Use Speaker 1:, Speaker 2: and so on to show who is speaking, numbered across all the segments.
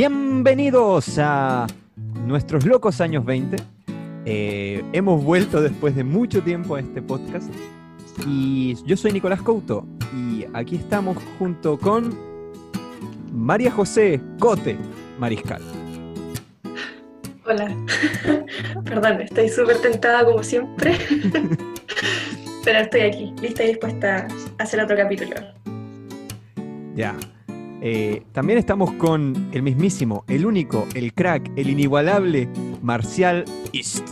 Speaker 1: Bienvenidos a nuestros locos años 20. Eh, hemos vuelto después de mucho tiempo a este podcast. Y yo soy Nicolás Couto y aquí estamos junto con María José Cote Mariscal.
Speaker 2: Hola. Perdón, estoy súper tentada como siempre. Pero estoy aquí, lista y dispuesta a hacer otro capítulo.
Speaker 1: Ya. Eh, también estamos con el mismísimo, el único, el crack, el inigualable Marcial East.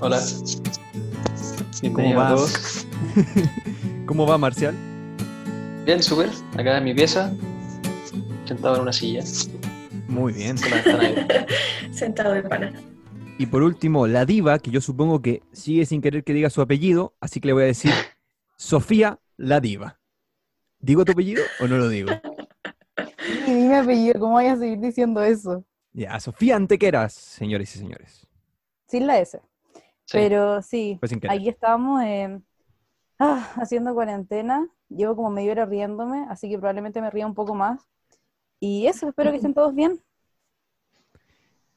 Speaker 3: Hola.
Speaker 1: ¿Cómo va? ¿Cómo va Marcial?
Speaker 3: Bien, súper. Acá en mi pieza, sentado en una silla.
Speaker 1: Muy bien.
Speaker 2: Sentado de pana.
Speaker 1: Y por último, la diva, que yo supongo que sigue sin querer que diga su apellido, así que le voy a decir Sofía la diva. ¿Digo tu apellido o no lo digo?
Speaker 4: Dime apellido, ¿cómo voy a seguir diciendo eso?
Speaker 1: Ya, Sofía Antequeras, señores y señores.
Speaker 4: Sin la S.
Speaker 3: Sí.
Speaker 4: Pero sí,
Speaker 1: querer.
Speaker 4: aquí estamos eh, ah, haciendo cuarentena. Llevo como media hora riéndome, así que probablemente me ría un poco más. Y eso, espero que estén todos bien.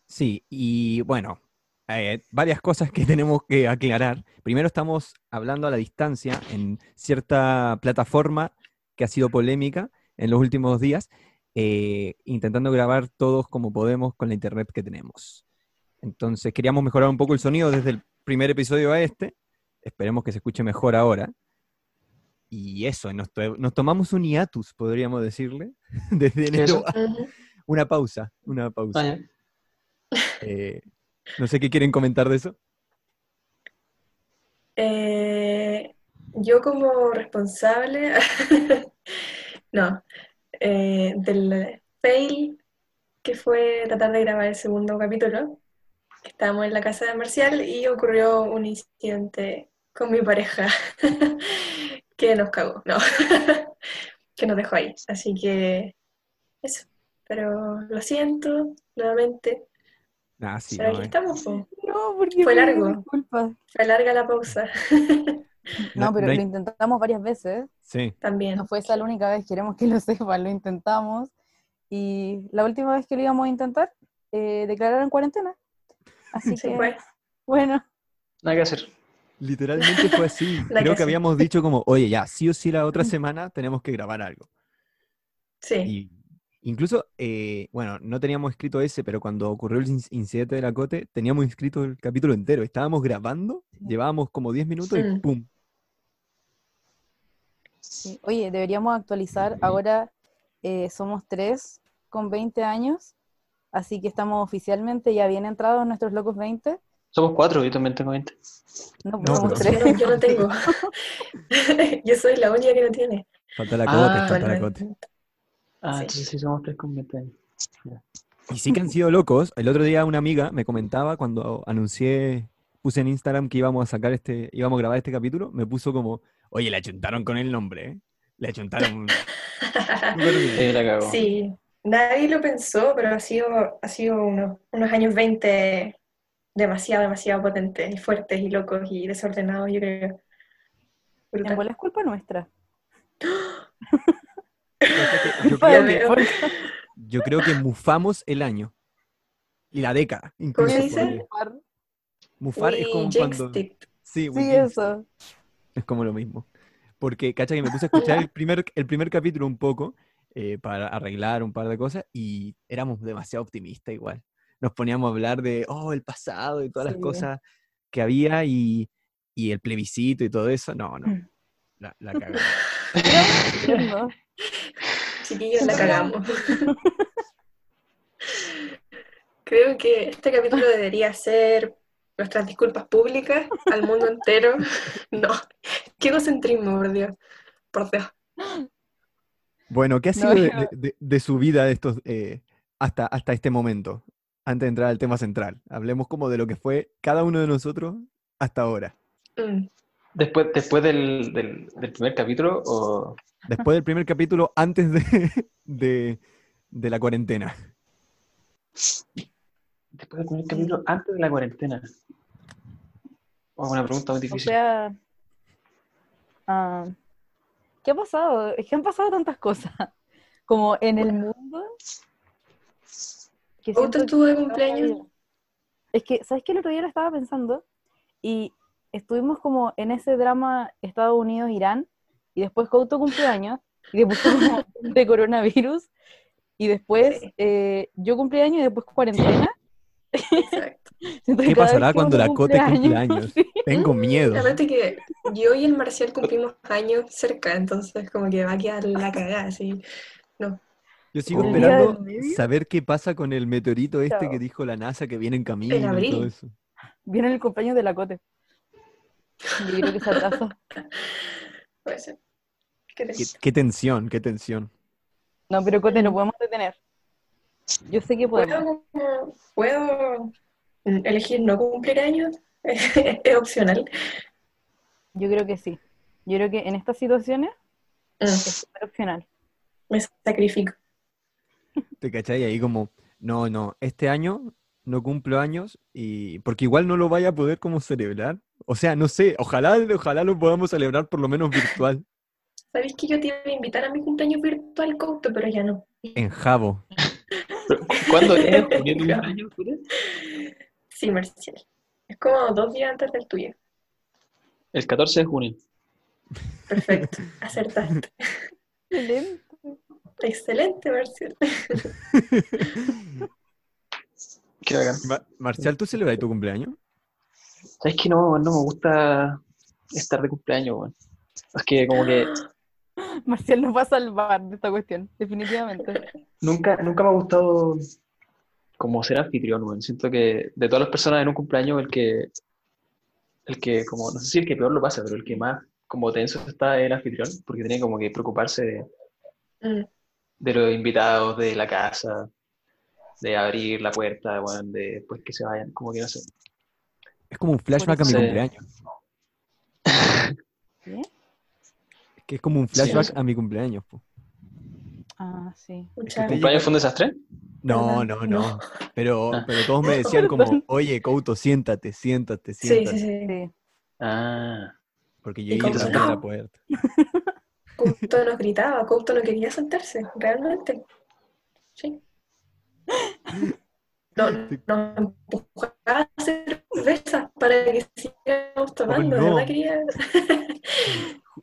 Speaker 1: Sí, y bueno, eh, varias cosas que tenemos que aclarar. Primero estamos hablando a la distancia en cierta plataforma que ha sido polémica en los últimos días, eh, intentando grabar todos como podemos con la internet que tenemos. Entonces queríamos mejorar un poco el sonido desde el primer episodio a este. Esperemos que se escuche mejor ahora. Y eso, nos, to- nos tomamos un hiatus, podríamos decirle, desde enero. a- Una pausa, una pausa. Eh, no sé qué quieren comentar de eso.
Speaker 2: Eh, yo como responsable, no, eh, del fail que fue tratar de grabar el segundo capítulo, que estábamos en la casa de Marcial y ocurrió un incidente con mi pareja que nos cagó, no, que nos dejó ahí. Así que eso, pero lo siento nuevamente,
Speaker 1: Ah, sí,
Speaker 2: pero
Speaker 1: no,
Speaker 2: aquí
Speaker 1: eh.
Speaker 2: estamos, po.
Speaker 4: No, porque
Speaker 2: Fue largo. Fue larga la pausa
Speaker 4: No,
Speaker 1: No-
Speaker 4: pero
Speaker 1: no hay-
Speaker 4: lo intentamos varias veces.
Speaker 1: Sí,
Speaker 2: también.
Speaker 4: No fue esa la única vez, queremos que lo sepan, lo intentamos. Y la última vez que lo íbamos a intentar, eh, declararon cuarentena. Así
Speaker 2: Sí,
Speaker 4: que,
Speaker 2: fue.
Speaker 4: bueno,
Speaker 3: Nada que hacer.
Speaker 1: literalmente fue así. Creo
Speaker 2: que
Speaker 1: que
Speaker 2: sí.
Speaker 1: habíamos dicho como, oye, ya, sí o sí la otra semana tenemos que grabar algo.
Speaker 2: Sí.
Speaker 1: Y incluso, eh, bueno, no teníamos escrito ese, pero cuando ocurrió el in- incidente de la Cote, teníamos escrito el capítulo entero. Estábamos grabando, llevábamos como 10 minutos y. ¡pum!
Speaker 4: Sí. Oye, deberíamos actualizar. Ahora eh, somos tres con 20 años, así que estamos oficialmente ya bien entrados en nuestros locos 20.
Speaker 3: Somos cuatro, yo también tengo 20.
Speaker 4: No, pues
Speaker 1: No,
Speaker 4: somos
Speaker 1: pero-
Speaker 4: tres.
Speaker 2: Yo no, yo no tengo. yo soy la única que no tiene.
Speaker 1: Falta la Cote,
Speaker 3: Ah,
Speaker 1: falta la. Cote.
Speaker 3: Ah,
Speaker 2: Sí.
Speaker 3: entonces sí somos tres con 20 años.
Speaker 1: Y sí que han sido locos. El otro día una amiga me comentaba cuando anuncié, puse en Instagram que íbamos a sacar este, íbamos a grabar este capítulo, me puso como, oye, le achuntaron con el nombre, ¿eh? Le achuntaron. súper bien".
Speaker 3: Eh, la cago.
Speaker 2: Sí, nadie lo pensó, pero ha sido, ha sido unos, unos años 20 demasiado, demasiado potentes y fuertes y locos y desordenados, yo creo. Brutal.
Speaker 4: es culpa nuestra.
Speaker 1: Yo creo, que,
Speaker 2: veo.
Speaker 1: yo creo que mufamos el año. Y la década, incluso.
Speaker 2: se dice?
Speaker 1: podría. Mufar es
Speaker 2: We
Speaker 1: como
Speaker 2: jinxed
Speaker 1: cuando...
Speaker 2: it.
Speaker 1: Sí,
Speaker 4: Sí, eso.
Speaker 1: Es como lo mismo. Porque, cacha, que me puse a escuchar el primer, el primer capítulo un poco eh, para arreglar un par de cosas y éramos demasiado optimistas igual. Nos poníamos a hablar de, oh, el pasado y todas las cosas que había y, y el plebiscito y todo eso. No, no.
Speaker 4: Mm.
Speaker 1: La, la cagamos.
Speaker 2: Chiquillos, la cagamos. Creo que este capítulo debería ser nuestras disculpas públicas al mundo entero. No, qué egocentrismo, por Dios. Por Dios.
Speaker 1: Bueno, ¿qué ha sido de,
Speaker 4: yo-
Speaker 1: de- de- de su vida estos, eh, hasta, hasta este momento? Antes de entrar al tema central. Hablemos como de lo que fue cada uno de nosotros hasta ahora.
Speaker 2: Mm.
Speaker 3: Después, después del, del, del primer capítulo, o
Speaker 1: Después del primer capítulo, antes de, de, de la cuarentena.
Speaker 3: Después del primer capítulo, antes de la cuarentena. Oh, una pregunta muy
Speaker 4: O
Speaker 3: difícil.
Speaker 4: sea, ah, ¿qué ha pasado? Es que han pasado tantas cosas. Como en el mundo, que
Speaker 2: ¿Auto
Speaker 4: siento que
Speaker 2: estuvo de cumpleaños?
Speaker 4: Es que, ¿sabes qué? El otro día lo estaba pensando y estuvimos como en ese drama Estados Unidos-Irán y después Couto cumpleaños y después como de coronavirus y después
Speaker 2: Sí.
Speaker 4: eh, yo cumpleaños y después cuarentena.
Speaker 2: Exacto.
Speaker 1: ¿Qué pasará cuando la Cote
Speaker 4: cumple años, sí.
Speaker 1: Tengo miedo.
Speaker 2: Realmente que yo y el Marcial cumplimos años cerca, entonces como que va a quedar la cagada, así.
Speaker 1: Yo sigo esperando saber qué pasa con el meteorito este
Speaker 4: Chao.
Speaker 1: que dijo la NASA que viene en camino
Speaker 2: En
Speaker 1: y
Speaker 2: abril.
Speaker 1: todo eso.
Speaker 4: Viene el cumpleaños de la Cote. Yo creo que se atrasa.
Speaker 2: Puede ser. ¿Qué
Speaker 1: Qué, qué tensión, qué tensión.
Speaker 4: No, pero Cote, no podemos detener. Yo sé que podemos.
Speaker 2: ¿Puedo, como- ¿Puedo elegir no cumplir años? es opcional.
Speaker 4: Yo creo que sí. Yo creo que en estas situaciones
Speaker 2: Mm,
Speaker 4: es súper opcional.
Speaker 2: me sacrifico.
Speaker 1: ¿Te cachai? Ahí como, no, no, este año no cumplo años y porque igual no lo vaya a poder como celebrar. O sea, no sé, ojalá, ojalá lo podamos celebrar por lo menos virtual
Speaker 2: ¿Sabéis que yo te iba a invitar a mi cumpleaños virtual, Couto, pero ya no?
Speaker 1: en Jabo.
Speaker 3: ¿Cuándo es? ¿Junio tu cumpleaños, Julia?
Speaker 2: Sí, Marcial. Es como dos días antes del tuyo.
Speaker 3: El 14 de junio.
Speaker 2: Perfecto, acertaste.
Speaker 4: Excelente.
Speaker 2: Excelente, Marcial.
Speaker 3: Qué bacán.
Speaker 1: Ma- Marcial, ¿tú celebras tu cumpleaños?
Speaker 3: ¿Sabes que no, no me gusta estar de cumpleaños, weón? Es que como que
Speaker 4: Marcial nos va a salvar de esta cuestión, definitivamente.
Speaker 3: nunca, nunca me ha gustado como ser anfitrión, weón. Siento que de todas las personas en un cumpleaños, el que, el que como, no sé si el que peor lo pasa, pero el que más como tenso está es el anfitrión, porque tiene como que preocuparse de,
Speaker 2: Mm,
Speaker 3: de los invitados, de la casa, de abrir la puerta, weón, de pues que se vayan, como que no sé.
Speaker 1: Es como un flashback a mi cumpleaños.
Speaker 4: ¿Qué?
Speaker 1: Que es como un
Speaker 3: Sí.
Speaker 1: flashback a mi cumpleaños. po.
Speaker 4: Ah, sí.
Speaker 1: te-
Speaker 3: ¿Cumpleaños fue un desastre?
Speaker 1: No, no, no.
Speaker 2: No.
Speaker 1: Pero,
Speaker 3: Ah.
Speaker 1: pero todos me decían como, oye, Couto, siéntate, siéntate, siéntate.
Speaker 2: sí, sí.
Speaker 4: Sí.
Speaker 3: Ah,
Speaker 1: Porque
Speaker 2: Y
Speaker 1: llegué y
Speaker 2: Couto,
Speaker 1: tocé la puerta.
Speaker 2: Couto nos gritaba, Couto no quería sentarse, realmente. Sí. No, nos empujaba a cerveza para que siguiéramos tomando,
Speaker 1: no.
Speaker 2: verdad quería.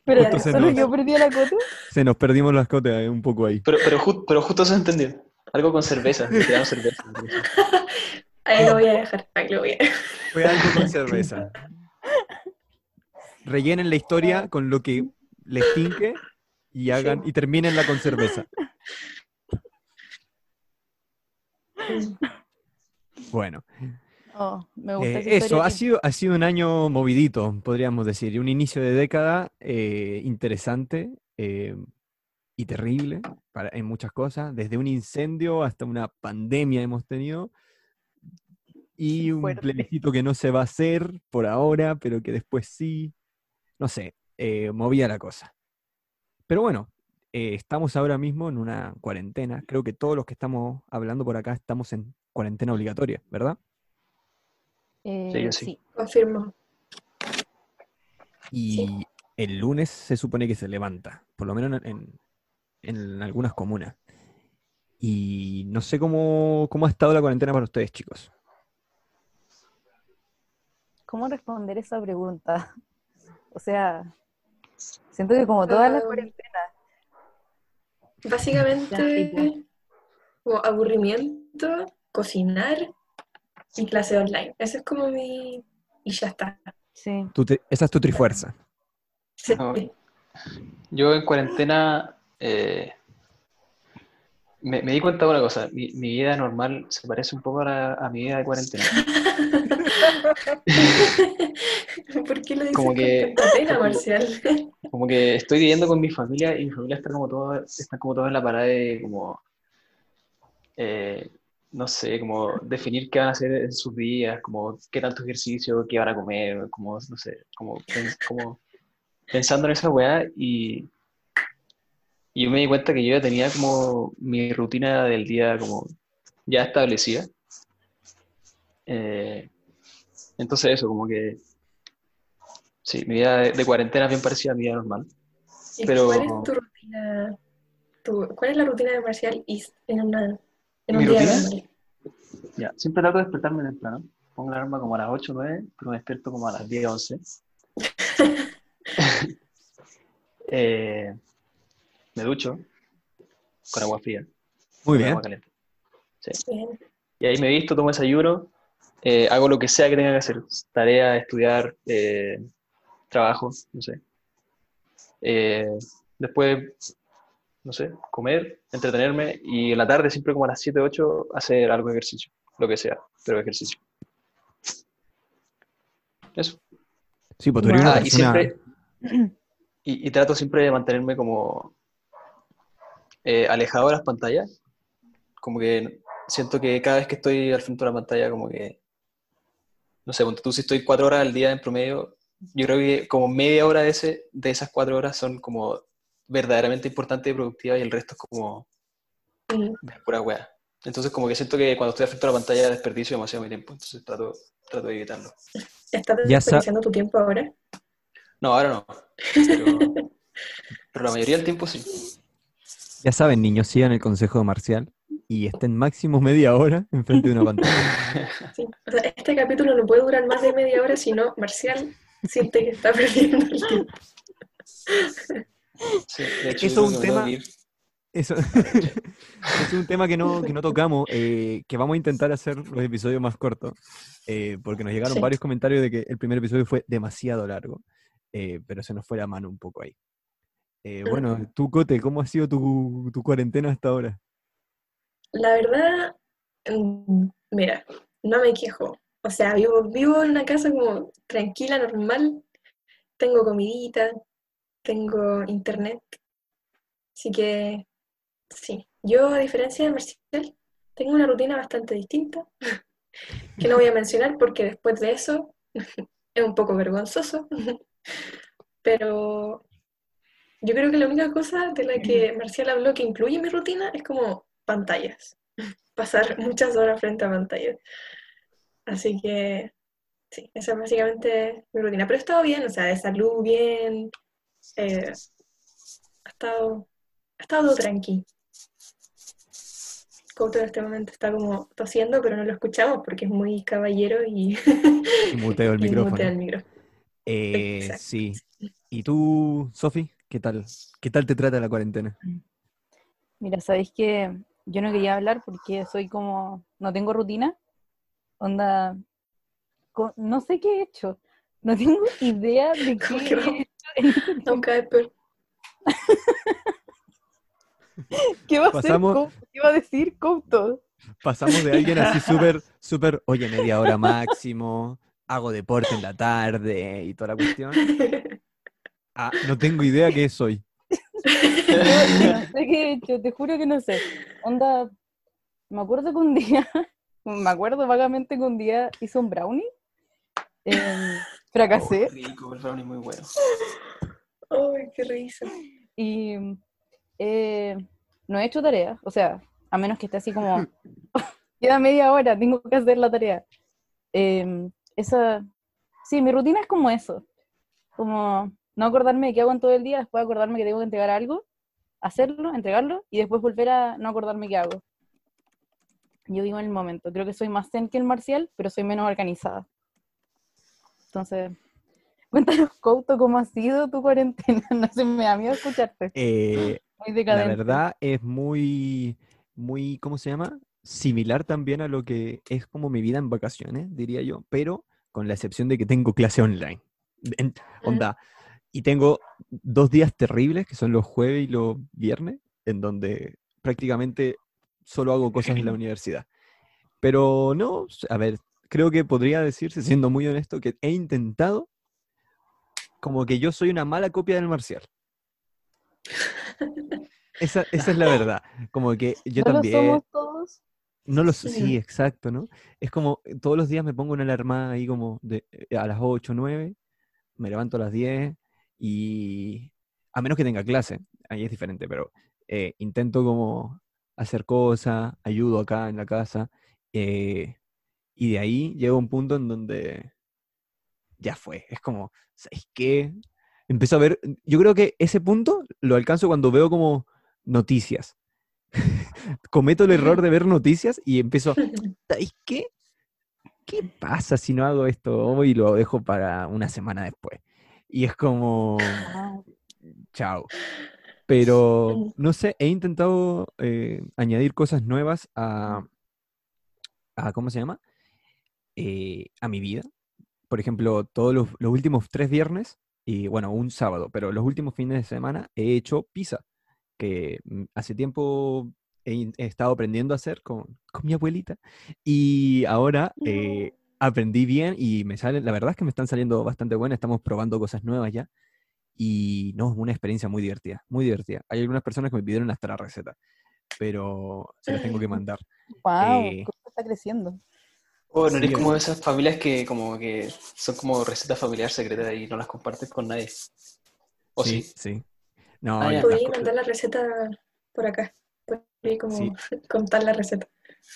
Speaker 4: Pero solo
Speaker 1: nos-
Speaker 4: yo perdí a la Cote.
Speaker 1: Se nos perdimos las cotas eh, un poco ahí.
Speaker 3: pero, pero, ju- pero justo se entendió. Algo con cerveza.
Speaker 2: Ahí lo voy a dejar, ahí lo voy a dejar.
Speaker 1: Fue algo con cerveza. Rellenen la historia con lo que les tinque y hagan y terminenla con cerveza. Bueno,
Speaker 4: Oh, me gusta
Speaker 1: eh, eso ha sido, ha sido un año movidito, podríamos decir, y un inicio de década eh, interesante eh, y terrible para, en muchas cosas, desde un incendio hasta una pandemia hemos tenido. Y un
Speaker 4: Fuerte.
Speaker 1: plebiscito que no se va a hacer por ahora, pero que después sí. No sé, movía la cosa. Pero bueno, estamos ahora mismo en una cuarentena. Creo que todos los que estamos hablando por acá estamos en cuarentena obligatoria, ¿verdad?
Speaker 4: Eh,
Speaker 3: Sí, sí.
Speaker 2: Confirmo.
Speaker 1: Y el lunes se supone que se levanta, por lo menos en, en algunas comunas. Y no sé cómo, cómo ha estado la cuarentena para ustedes, chicos.
Speaker 4: ¿Cómo responder esa pregunta? O sea, siento que como todas las
Speaker 2: Ah,
Speaker 4: cuarentenas,
Speaker 2: Básicamente, como aburrimiento, cocinar y clase online. Ese es como mi. Y ya está.
Speaker 4: sí.
Speaker 1: Tu tri- esa es tu trifuerza.
Speaker 2: Sí.
Speaker 3: No. Yo en cuarentena eh, me, me di cuenta de una cosa. Mi, mi vida normal se parece un poco a, la- a mi vida de cuarentena.
Speaker 2: ¿Por qué lo dices
Speaker 3: Como que-
Speaker 2: pena, Marcial?
Speaker 3: Como que estoy viviendo con mi familia y mi familia está como todo, están como todos en la parada de como, eh, no sé, como definir qué van a hacer en sus días, como qué tanto ejercicio, qué van a comer, como, no sé, como, como pensando en esa weá y, y yo me di cuenta que yo ya tenía como mi rutina del día como ya establecida. Eh, entonces eso, como que sí, mi vida de, de cuarentena es bien parecida a mi vida normal.
Speaker 2: ¿Y
Speaker 3: Pero-
Speaker 2: cuál es tu rutina? tu- ¿Cuál es la rutina de Marcial en una, en
Speaker 3: ¿Mi
Speaker 2: un día
Speaker 3: rutina? Ya, siempre trato de despertarme temprano. Pongo la alarma como a las 8 o 9, pero me despierto como a las 10 o 11. Eh, me ducho con agua fría.
Speaker 1: Muy
Speaker 3: con
Speaker 1: bien.
Speaker 3: agua caliente.
Speaker 2: Bien.
Speaker 3: Y ahí me visto, tomo desayuno, eh, hago lo que sea que tenga que hacer. Tarea, estudiar, eh, trabajo, no sé. Eh, después, no sé, comer, entretenerme y en la tarde, siempre como a las 7, 8, hacer algo de ejercicio. Lo que sea, pero ejercicio. Eso.
Speaker 1: Sí, pues tú eres una
Speaker 3: Ah, y siempre. Y, y trato siempre de mantenerme como eh, alejado de las pantallas. Como que siento que cada vez que estoy al frente de la pantalla, como que. No sé, tú si estoy cuatro horas al día en promedio, yo creo que como media hora de, ese, de esas cuatro horas son como verdaderamente importantes y productivas y el resto es como pura wea. Entonces, como que siento que cuando estoy al frente de la pantalla desperdicio demasiado mi tiempo, entonces trato, trato de evitarlo.
Speaker 2: ¿Estás desperdiciando tu tiempo ahora?
Speaker 3: No, ahora no. Pero, pero la mayoría del tiempo sí.
Speaker 1: Ya saben, niños, sigan el consejo de Marcial y estén máximo media hora enfrente de una pantalla.
Speaker 2: Sí. O sea, este capítulo no puede durar más de media hora, si no, Marcial siente que está perdiendo el tiempo.
Speaker 3: Sí, de hecho,
Speaker 1: Eso es un tema-. Eso es un tema que no, que no tocamos, eh, que vamos a intentar hacer los episodios más cortos, eh, porque nos llegaron
Speaker 2: Sí.
Speaker 1: varios comentarios de que el primer episodio fue demasiado largo, eh, pero se nos fue la mano un poco ahí. Eh, bueno, tú, Cote, ¿cómo ha sido tu, tu cuarentena hasta ahora?
Speaker 2: La verdad, mm, mira, no me quejo. O sea, vivo, vivo en una casa como tranquila, normal. Tengo comidita, tengo internet. Así que, sí. Yo, a diferencia de Marcial, tengo una rutina bastante distinta, que no voy a mencionar porque después de eso es un poco vergonzoso. Pero yo creo que la única cosa de la que Marcial habló que incluye mi rutina es como pantallas. Pasar muchas horas frente a pantallas. Así que, sí, esa es básicamente mi rutina. Pero he estado bien, o sea, de salud bien. Eh, ha estado, ha estado todo tranqui. Couto en este momento está como tosiendo, pero no lo escuchamos porque es muy caballero y,
Speaker 1: Y muteo el
Speaker 2: y
Speaker 1: micrófono.
Speaker 2: mutea el micro.
Speaker 1: Eh, sí. ¿Y tú, Sofi? ¿Qué tal? ¿Qué tal te trata la cuarentena?
Speaker 4: Mira, sabéis que yo no quería hablar porque soy como, no tengo rutina. Onda, no sé qué he hecho. No tengo idea de
Speaker 2: ¿Cómo
Speaker 4: qué he hecho
Speaker 2: Nunca es peor.
Speaker 4: ¿Qué va a hacer? Couto? ¿Qué va a decir Couto?
Speaker 1: Pasamos de alguien así súper, súper, oye, media hora máximo, hago deporte en la tarde y toda la cuestión. Ah, no tengo idea qué soy.
Speaker 4: Yo no sé qué he hecho, te juro que no sé. Onda, me acuerdo que un día, me acuerdo vagamente que un día hice un brownie. em, fracasé.
Speaker 3: Oh, rico, el brownie muy bueno.
Speaker 2: Ay, qué risa.
Speaker 4: Y eh, no he hecho tarea, o sea, a menos que esté así como, queda media hora, tengo que hacer la tarea. Em, esa, sí, mi rutina es como eso, como no acordarme de qué hago en todo el día, después acordarme que tengo que entregar algo, hacerlo, entregarlo, y después volver a no acordarme qué hago. Yo vivo en el momento, creo que soy más zen que el marcial, pero soy menos organizada. Entonces, cuéntanos, Couto, cómo ha sido tu cuarentena, no sé, me da miedo escucharte.
Speaker 1: Eh,
Speaker 4: Muy
Speaker 1: la
Speaker 4: decadente.
Speaker 1: verdad es muy, muy, ¿cómo se llama? Similar también a lo que es como mi vida en vacaciones, diría yo, pero con la excepción de que tengo clase online. En- onda, y tengo dos días terribles, que son los jueves y los viernes, en donde prácticamente solo hago cosas en la universidad. Pero no, a ver, creo que podría decirse, siendo muy honesto, que he intentado como que yo soy una mala copia del marcial. Esa, esa es la verdad. Como que yo
Speaker 4: ¿No lo
Speaker 1: también.
Speaker 4: somos todos?
Speaker 1: No lo
Speaker 2: Sí.
Speaker 1: sí, exacto, ¿no? Es como eh, todos los días me pongo una alarma ahí como de, eh, a las 8, 9, me levanto a las 10 y a menos que tenga clase, ahí es diferente, pero eh, intento como hacer cosas, ayudo acá en la casa eh, y de ahí llega un punto en donde ya fue, es como, ¿sabes qué? Empiezo a ver, yo creo que ese punto lo alcanzo cuando veo como noticias. cometo el error de ver noticias y empiezo, ¿sabes qué? ¿Qué pasa si no hago esto hoy y lo dejo para una semana después? Y es como, chao. Pero, no sé, he intentado eh, añadir cosas nuevas a, a, ¿cómo se llama? Eh, a mi vida. Por ejemplo, todos los, los últimos tres viernes, y bueno, un sábado, pero los últimos fines de semana he hecho pizza, que mm, hace tiempo he estado aprendiendo a hacer con, con mi abuelita, y ahora eh, aprendí bien y me salen, la verdad es que me están saliendo bastante buenas, estamos probando cosas nuevas ya. Y no, es una experiencia muy divertida, muy divertida. Hay algunas personas que me pidieron hasta la receta, pero se las tengo que mandar.
Speaker 4: wow,
Speaker 1: Eh,
Speaker 4: está creciendo.
Speaker 3: O no
Speaker 1: Sí,
Speaker 3: eres
Speaker 1: es-
Speaker 3: como de esas familias que como que son como recetas familiares secretas y no las compartes con nadie. ¿O sí?
Speaker 1: sí. No,
Speaker 3: Ah,
Speaker 2: Podéis mandar la receta por acá. Podéis como
Speaker 1: Sí.
Speaker 2: contar la receta.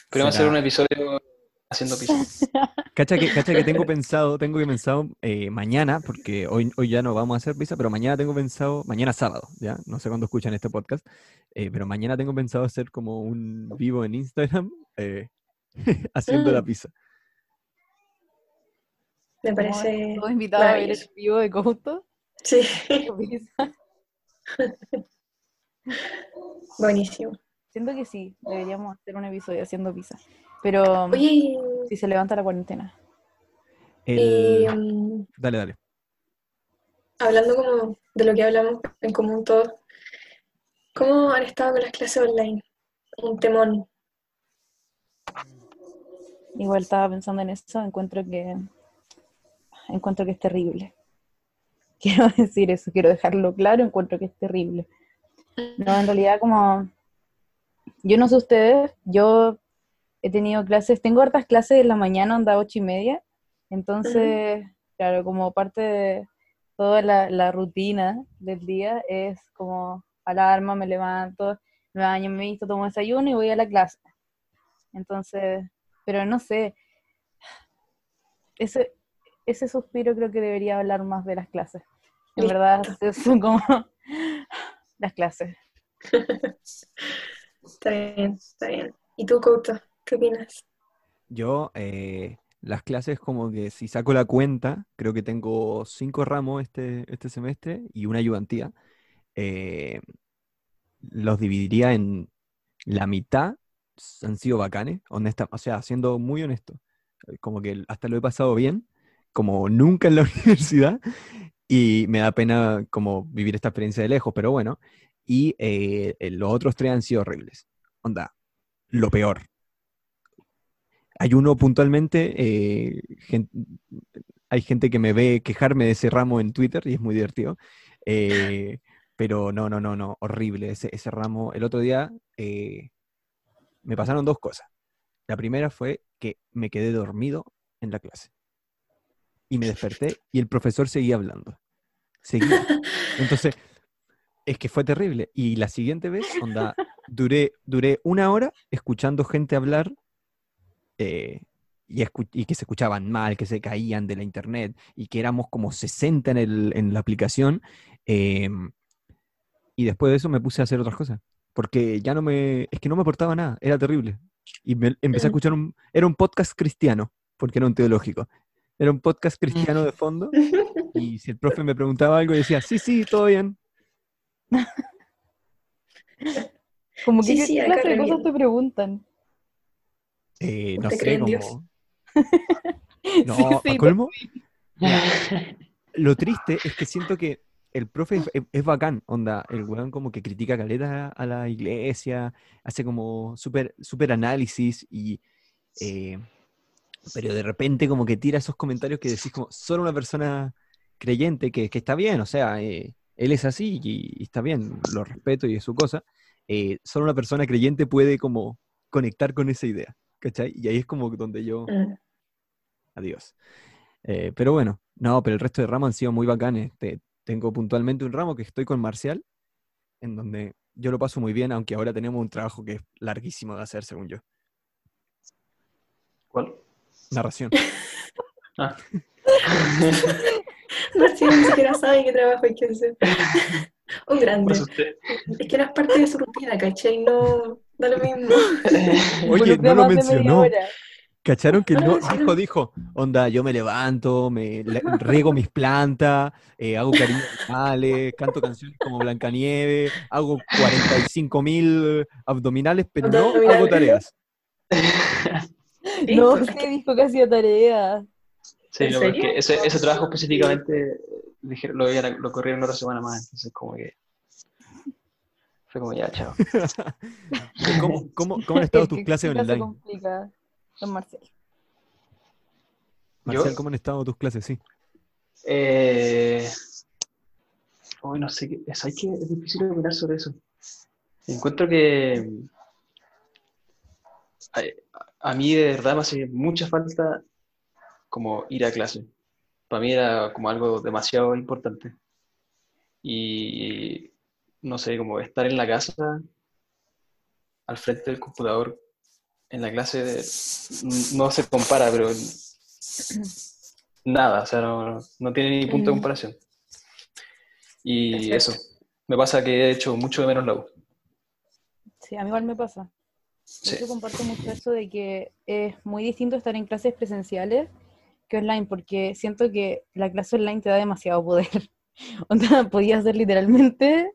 Speaker 3: Pero vamos a hacer un episodio haciendo pizza.
Speaker 1: Cacha que, cacha que tengo pensado, tengo que pensado eh, mañana, porque hoy, hoy ya no vamos a hacer pizza, pero mañana tengo pensado, mañana sábado, ¿ya? No sé cuándo escuchan este podcast, eh, pero mañana tengo pensado hacer como un vivo en Instagram eh, haciendo la
Speaker 2: Mm.
Speaker 1: pizza.
Speaker 2: Me parece.
Speaker 4: Todo invitado a ver el vivo de Couto.
Speaker 2: Sí, buenísimo.
Speaker 4: Siento que sí, deberíamos hacer un episodio haciendo pizza. Pero
Speaker 2: Oye,
Speaker 4: si se levanta la cuarentena.
Speaker 1: El...
Speaker 2: mm,
Speaker 1: Dale, dale.
Speaker 2: hablando como de lo que hablamos en común todos, ¿cómo han estado con las clases online? Un temón.
Speaker 4: Igual estaba pensando en eso, encuentro que encuentro que es terrible. Quiero decir eso, quiero dejarlo claro, encuentro que es terrible. No, en realidad como yo no sé ustedes, yo he tenido clases, tengo hartas clases en la mañana, onda ocho y media, entonces, claro, como parte de toda la, la rutina del día es como alarma, me levanto, me baño, me visto, tomo desayuno y voy a la clase. Entonces, pero no sé, ese, ese suspiro creo que debería hablar más de las clases. En
Speaker 2: Listo.
Speaker 4: verdad, son como las clases.
Speaker 2: Está bien, está bien. ¿Y tú, Couto? ¿Qué opinas?
Speaker 1: Yo, eh, las clases como que si saco la cuenta, creo que tengo cinco ramos este, este semestre y una ayudantía. eh, los dividiría en la mitad, han sido bacanes, honesta, o sea, siendo muy honesto. Como que hasta lo he pasado bien, como nunca en la universidad, y me da pena como vivir esta experiencia de lejos, pero bueno. Y eh, eh, los otros tres han sido horribles. Onda, lo peor. Hay uno puntualmente, eh, hay gente que me ve quejarme de ese ramo en Twitter y es muy divertido. pero no, no, no, no, horrible ese, ramo. El otro día me pasaron dos cosas. La primera fue que me quedé dormido en la clase. Y me desperté y el profesor seguía hablando. Seguía. Entonces, es que fue terrible. Y la siguiente vez, onda, duré, duré una hora escuchando gente hablar eh, y que se escuchaban mal, que se caían de la internet y que éramos como 60 en, el- en la aplicación. em, y después de eso me puse a hacer otras cosas. Porque ya no me. Es que no me aportaba nada, era terrible. Y me, empecé a
Speaker 2: Mm.
Speaker 1: escuchar un. Era un podcast cristiano, porque era un teológico. Era un podcast cristiano de fondo. Y si el profe me preguntaba algo, yo decía, sí, sí, todo bien.
Speaker 4: Como que
Speaker 2: Sí,
Speaker 4: qué
Speaker 2: sí, acá
Speaker 4: clase de cosas te preguntan.
Speaker 1: Eh, no
Speaker 2: ¿Usted
Speaker 1: sé,
Speaker 2: cree en Dios?
Speaker 1: como. No,
Speaker 4: Sí,
Speaker 1: ¿pa'
Speaker 4: sí,
Speaker 1: colmo? Lo triste es que siento que el profe es, es- es bacán, onda, el weón como que critica caleta a la iglesia, hace como súper super análisis y... eh, pero de repente como que tira esos comentarios que decís como, solo una persona creyente, que, que está bien, o sea, eh, él es así y, y está bien, lo respeto y es su cosa, eh, solo una persona creyente puede como conectar con esa idea, ¿cachai? Y ahí es como donde yo
Speaker 2: Mm.
Speaker 1: adiós. Eh, pero bueno, no, pero el resto de ramos han sido muy bacanes. Te- tengo puntualmente un ramo que estoy con Marcial, en donde yo lo paso muy bien, aunque ahora tenemos un trabajo que es larguísimo de hacer, según yo.
Speaker 3: ¿Cuál?
Speaker 1: Narración.
Speaker 3: Ah.
Speaker 2: Ni siquiera sabe qué trabajo hay que hacer. Un grande.
Speaker 3: usted.
Speaker 2: Es que no es parte de su rutina, ¿cachai? No, Da lo mismo.
Speaker 1: Oye, no lo mencionó. ¿Cacharon que no? Dijo, dijo, onda, yo me levanto, me le- riego mis plantas, eh, hago cariño animales, canto canciones como Blancanieves, hago 45 mil abdominales, pero no hago tareas.
Speaker 2: Sí,
Speaker 4: No, sí, dijo que hacía tarea.
Speaker 3: Sí,
Speaker 2: ¿En
Speaker 3: no,
Speaker 2: serio?
Speaker 3: porque ese, ese trabajo específicamente dijeron, lo, iban a- lo corrieron otra semana más, entonces como que fue como ya, chao.
Speaker 1: ¿Cómo, cómo, cómo han estado tus clases
Speaker 4: explica se
Speaker 1: online?
Speaker 4: complica. Don Marcel.
Speaker 1: Marcial,
Speaker 3: ¿Yo?
Speaker 1: ¿cómo han estado tus clases? Sí.
Speaker 3: Eh, hoy no sé, qué- es, hay que, es difícil opinar sobre eso. Encuentro que a mí de verdad me hace mucha falta como ir a clase. Para mí era como algo demasiado importante. Y no sé, como estar en la casa, al frente del computador, en la clase, de- no se compara, pero nada, o sea, no, no tiene ni punto de comparación. Y eso, me pasa que he hecho mucho de menos la U.
Speaker 4: Sí, a mí igual me pasa.
Speaker 3: Sí.
Speaker 4: hecho, comparto mucho eso de que es muy distinto estar en clases presenciales que online, porque siento que la clase online te da demasiado poder. Onda, podías hacer literalmente,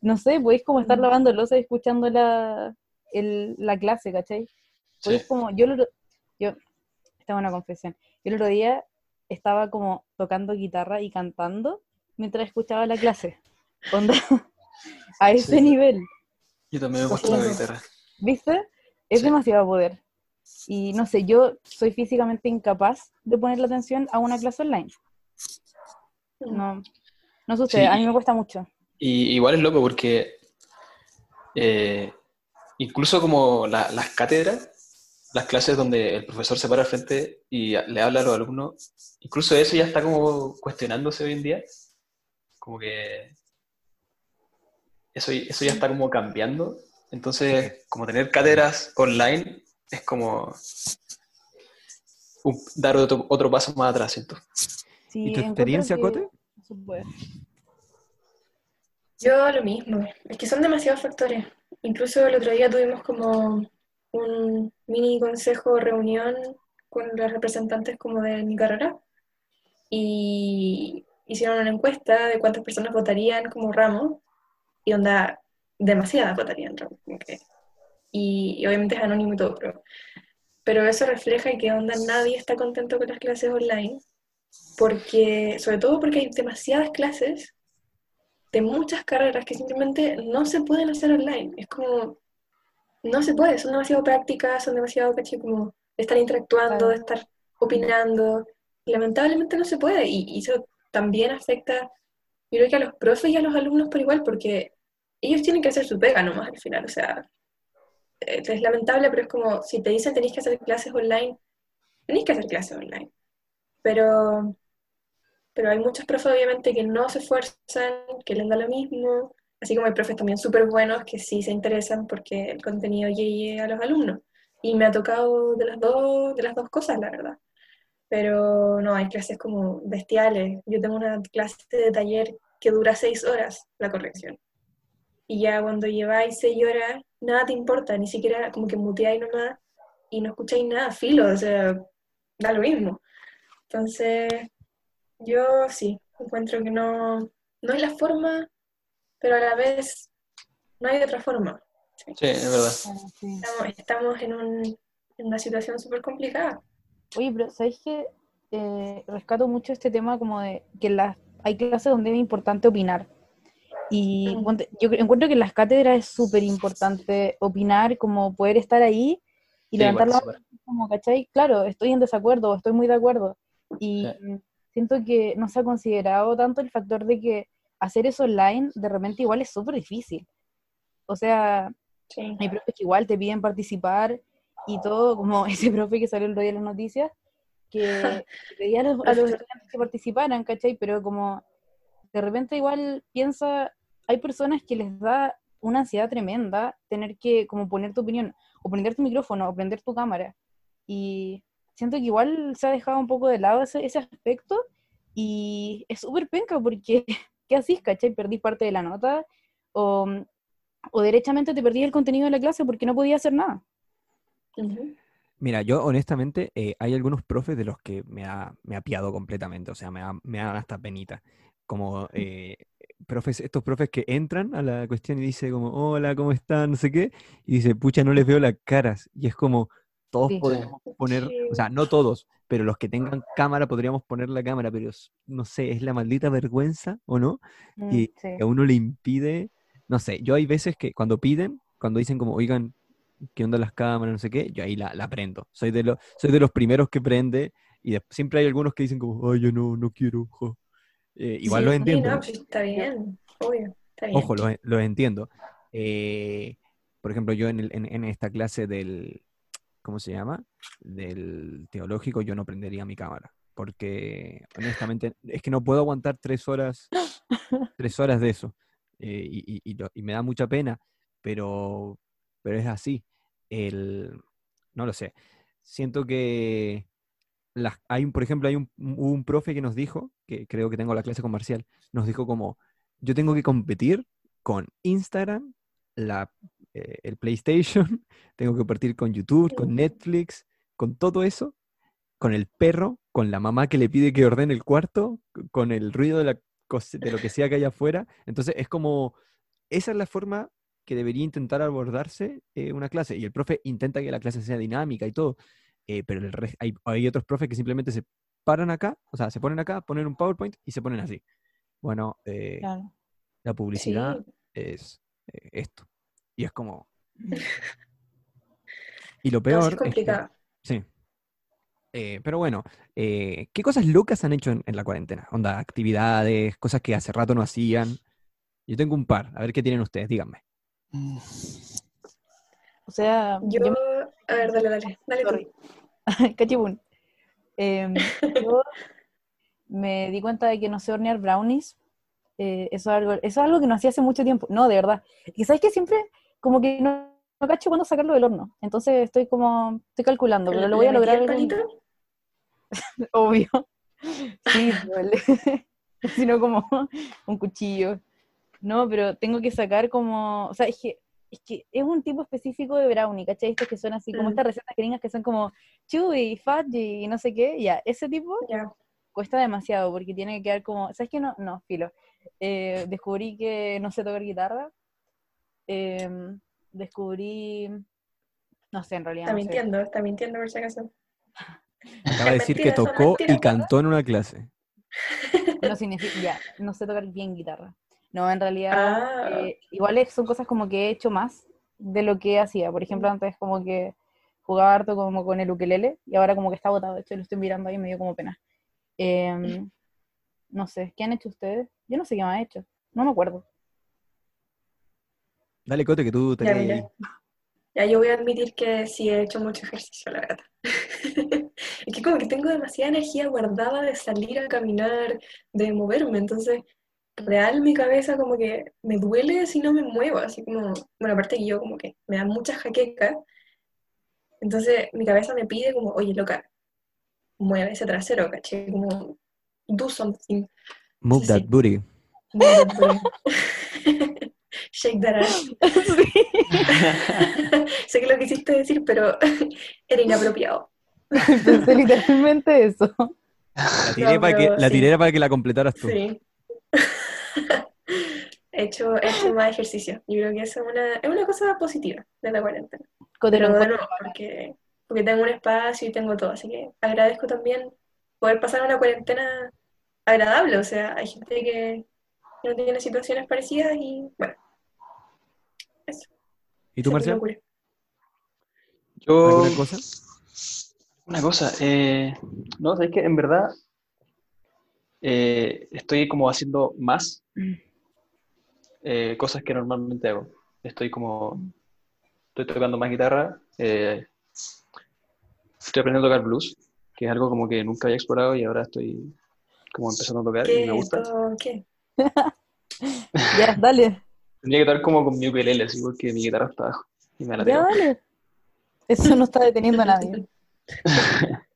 Speaker 4: no sé, podéis como estar
Speaker 2: Mm.
Speaker 4: lavando losa y escuchando la, el- la clase, ¿cachai? Podéis
Speaker 3: Sí.
Speaker 4: como, yo, lo, yo, esta es una confesión, yo el otro día estaba como tocando guitarra y cantando mientras escuchaba la clase. Onda, a ese
Speaker 3: Sí.
Speaker 4: nivel.
Speaker 3: Yo también me he puesto la guitarra.
Speaker 4: ¿Viste? Es
Speaker 3: Sí.
Speaker 4: demasiado poder. Y no sé, yo soy físicamente incapaz de poner la atención a una clase online. No, no sé ustedes,
Speaker 3: Sí.
Speaker 4: a mí me cuesta mucho.
Speaker 3: Y igual es loco porque eh, incluso como la- las cátedras, las clases donde el profesor se para al frente y le habla a los alumnos, incluso eso ya está como cuestionándose hoy en día. Como que eso, eso ya está como cambiando. Entonces, como tener cátedras online es como un- dar otro, otro paso más atrás, siento.
Speaker 4: Sí,
Speaker 1: ¿Y tu experiencia,
Speaker 4: que
Speaker 1: Cote?
Speaker 2: Yo lo mismo, es que son demasiados factores. Incluso el otro día tuvimos como un mini consejo, reunión con los representantes como de mi carrera y hicieron una encuesta de cuántas personas votarían como ramo y onda, como que- y, y obviamente es anónimo y todo, pero, pero eso refleja que onda nadie está contento con las clases online porque, sobre todo porque hay demasiadas clases de muchas carreras que simplemente no se pueden hacer online. Es como, no se puede, son demasiado prácticas, son demasiado, caché, como de estar interactuando, de estar opinando. Lamentablemente no se puede. Y, y eso también afecta, yo creo que a los profes y a los alumnos por igual, porque ellos tienen que hacer su pega nomás al final. O sea, eh, es lamentable, pero es como, si te dicen tenéis que hacer clases online, tenéis que hacer clases online. Pero pero hay muchos profes obviamente que no se esfuerzan, que les da lo mismo, así como hay profes también súper buenos que sí se interesan porque el contenido llegue a los alumnos. Y me ha tocado de las dos, de las dos cosas, la verdad. Pero no, hay clases como bestiales. Yo tengo una clase de taller que dura seis horas la corrección. Y ya cuando lleváis seis horas, nada te importa, ni siquiera como que muteáis nomás y no escucháis nada, filo, o sea, da lo mismo. Entonces, yo sí, encuentro que no, no es la forma, pero a la vez no hay otra forma.
Speaker 3: Sí, es verdad.
Speaker 2: Estamos, estamos en, un- en una situación súper complicada.
Speaker 4: Oye, pero ¿sabéis que eh, rescato mucho este tema como de que las, hay clases donde es importante opinar? Y
Speaker 2: Mm.
Speaker 4: ponte- yo encuentro que en las cátedras es súper importante opinar, como poder estar ahí y
Speaker 3: Sí,
Speaker 4: levantar la mano, como, ¿cachai? Claro, estoy en desacuerdo, o estoy muy de acuerdo. Y
Speaker 3: Sí.
Speaker 4: siento que no se ha considerado tanto el factor de que hacer eso online de repente igual es súper difícil. O sea,
Speaker 2: Sí.
Speaker 4: hay profes que igual te piden participar y todo, como ese profe que salió el día en las noticias, que pedía a los, a los estudiantes que participaran, ¿cachai? Pero como de repente igual piensa, hay personas que les da una ansiedad tremenda tener que como poner tu opinión, o prender tu micrófono, o prender tu cámara. Y siento que igual se ha dejado un poco de lado ese, ese aspecto y es súper penca porque, ¿qué hacís, cachai? Perdís parte de la nota o o derechamente te perdías el contenido de la clase porque no podías hacer nada.
Speaker 1: Mira, yo honestamente eh, hay algunos profes de los que me ha, me ha piado completamente, o sea, me, da- me dan hasta penita. Como eh, profes, estos profes que entran a la cuestión y dice como, hola, ¿cómo están? No sé qué, y dice, pucha, no les veo las caras. Y es como, todos
Speaker 4: Sí.
Speaker 1: podemos poner,
Speaker 2: Sí.
Speaker 1: o sea, no todos, pero los que tengan cámara podríamos poner la cámara, pero no sé, es la maldita vergüenza, ¿o no?
Speaker 4: Mm,
Speaker 1: y
Speaker 4: sí.
Speaker 1: a uno le impide, no sé, yo hay veces que cuando piden, cuando dicen como, oigan, ¿qué onda las cámaras? No sé qué, yo ahí la, la prendo. Soy de, los soy de los primeros que prende y siempre hay algunos que dicen como, ay, yo no, no quiero. jo". Eh, igual
Speaker 2: Sí, sí,
Speaker 1: entiendo,
Speaker 2: no, está bien, obvio, está bien.
Speaker 1: ojo, los, los entiendo. Eh, por ejemplo, yo en, el- en, en esta clase del, ¿cómo se llama? Del teológico, yo no prendería mi cámara. Porque honestamente es que no puedo aguantar tres horas, tres horas de eso. eh, y, y- y lo- y me da mucha pena, pero, pero es así. El, no lo sé. Siento que las, hay un, por ejemplo, hay un, un profe que nos dijo, que creo que tengo la clase con Marcial, nos dijo como, yo tengo que competir con Instagram, la, eh, el PlayStation, tengo que competir con YouTube, con. Netflix, con todo eso, con el perro, con la mamá que le pide que ordene el cuarto, con el ruido de, la de lo que sea que haya afuera. Entonces es como, esa es la forma que debería intentar abordarse eh, una clase. Y el profe intenta que la clase sea dinámica y todo, eh, pero el hay, hay otros profes que simplemente se paran acá, o sea, se ponen acá, ponen un PowerPoint y se ponen así. Bueno, eh,
Speaker 4: Claro.
Speaker 1: la publicidad
Speaker 2: Sí,
Speaker 1: es eh, esto. Y es como... Y lo peor
Speaker 2: es
Speaker 1: es que-
Speaker 2: complicado.
Speaker 1: Sí. Eh, pero bueno, eh, ¿qué cosas locas han hecho en, en la cuarentena? Onda, actividades, cosas que hace rato no hacían. Yo tengo un par, a ver qué tienen ustedes, díganme.
Speaker 4: O sea,
Speaker 2: Yo,
Speaker 4: yo me
Speaker 2: a ver, dale, dale, dale.
Speaker 4: Sorry. Cachipún. Em, yo me di cuenta de que no sé hornear brownies. Eh, eso, es algo, eso es algo que no hacía hace mucho tiempo. No, de verdad. Y sabes que siempre como que no, no cacho cuándo sacarlo del horno. Entonces estoy como, estoy calculando, pero
Speaker 2: ¿Le-
Speaker 4: lo voy a lograr
Speaker 2: el palito?
Speaker 4: Obvio. Sí, duele. Sino como un cuchillo. No, pero tengo que sacar como, o sea, es que es que es un tipo específico de brownie, ¿cachai? Estos que son así, como
Speaker 2: Mm.
Speaker 4: estas recetas gringas que son como chewy, fudgy y no sé qué, ya, ese tipo cuesta demasiado porque tiene que quedar como, ¿sabes qué? No, no, filo. Eh, descubrí que no sé tocar guitarra. Em, descubrí, no sé, en realidad
Speaker 2: Está
Speaker 4: no sé.
Speaker 2: mintiendo, está mintiendo por si acaso.
Speaker 1: Acaba de decir que tocó y cantó en una clase.
Speaker 4: No significa, ya, no sé tocar bien guitarra. No, en realidad,
Speaker 2: Ah.
Speaker 4: eh, igual son cosas como que he hecho más de lo que hacía. Por ejemplo, antes como que jugaba harto como con el ukelele y ahora como que está botado. De hecho, lo estoy mirando ahí y me dio como pena. Em, no sé, ¿qué han hecho ustedes? Yo no sé qué más he hecho. No me acuerdo.
Speaker 1: Dale, Cote, que tú te
Speaker 2: Ya,
Speaker 1: ahí.
Speaker 2: Ya, yo voy a admitir que sí he hecho mucho ejercicio, la verdad. Es que como que tengo demasiada energía guardada de salir a caminar, de moverme, entonces real mi cabeza como que me duele si no me muevo, así como, bueno, aparte que yo como que me da mucha jaqueca, entonces mi cabeza me pide como, oye, loca, mueve ese trasero, caché, como, do something,
Speaker 1: Move
Speaker 2: Sí,
Speaker 1: that
Speaker 2: sí.
Speaker 1: booty.
Speaker 2: move that booty. shake that ass. sé que lo quisiste decir, pero era inapropiado.
Speaker 4: Pensé literalmente eso.
Speaker 1: La tiré,
Speaker 2: No,
Speaker 1: para, que, la
Speaker 2: sí.
Speaker 1: tiré para que la completaras tú.
Speaker 2: Sí. he, hecho, he hecho más ejercicio. Yo creo que eso es una, es una cosa positiva de la cuarentena. Pero de
Speaker 4: encuentro
Speaker 2: nuevo, porque, porque tengo un espacio y tengo todo. Así que agradezco también poder pasar una cuarentena agradable. O sea, hay gente que no tiene situaciones parecidas y bueno. Eso.
Speaker 1: ¿Y tú,
Speaker 2: locura.
Speaker 3: Yo,
Speaker 1: ¿Alguna cosa?
Speaker 3: Una cosa, eh, no, sabes que en verdad eh, estoy como haciendo más eh, cosas que normalmente hago. Estoy como, estoy tocando más guitarra, eh, estoy aprendiendo a tocar blues, que es algo como que nunca había explorado y ahora estoy como empezando a tocar y me gusta.
Speaker 4: Ya, dale.
Speaker 3: Tendría que tocar como con mi ukelele, así porque mi guitarra está abajo y me la
Speaker 4: Ya, dale. Eso no está deteniendo a nadie.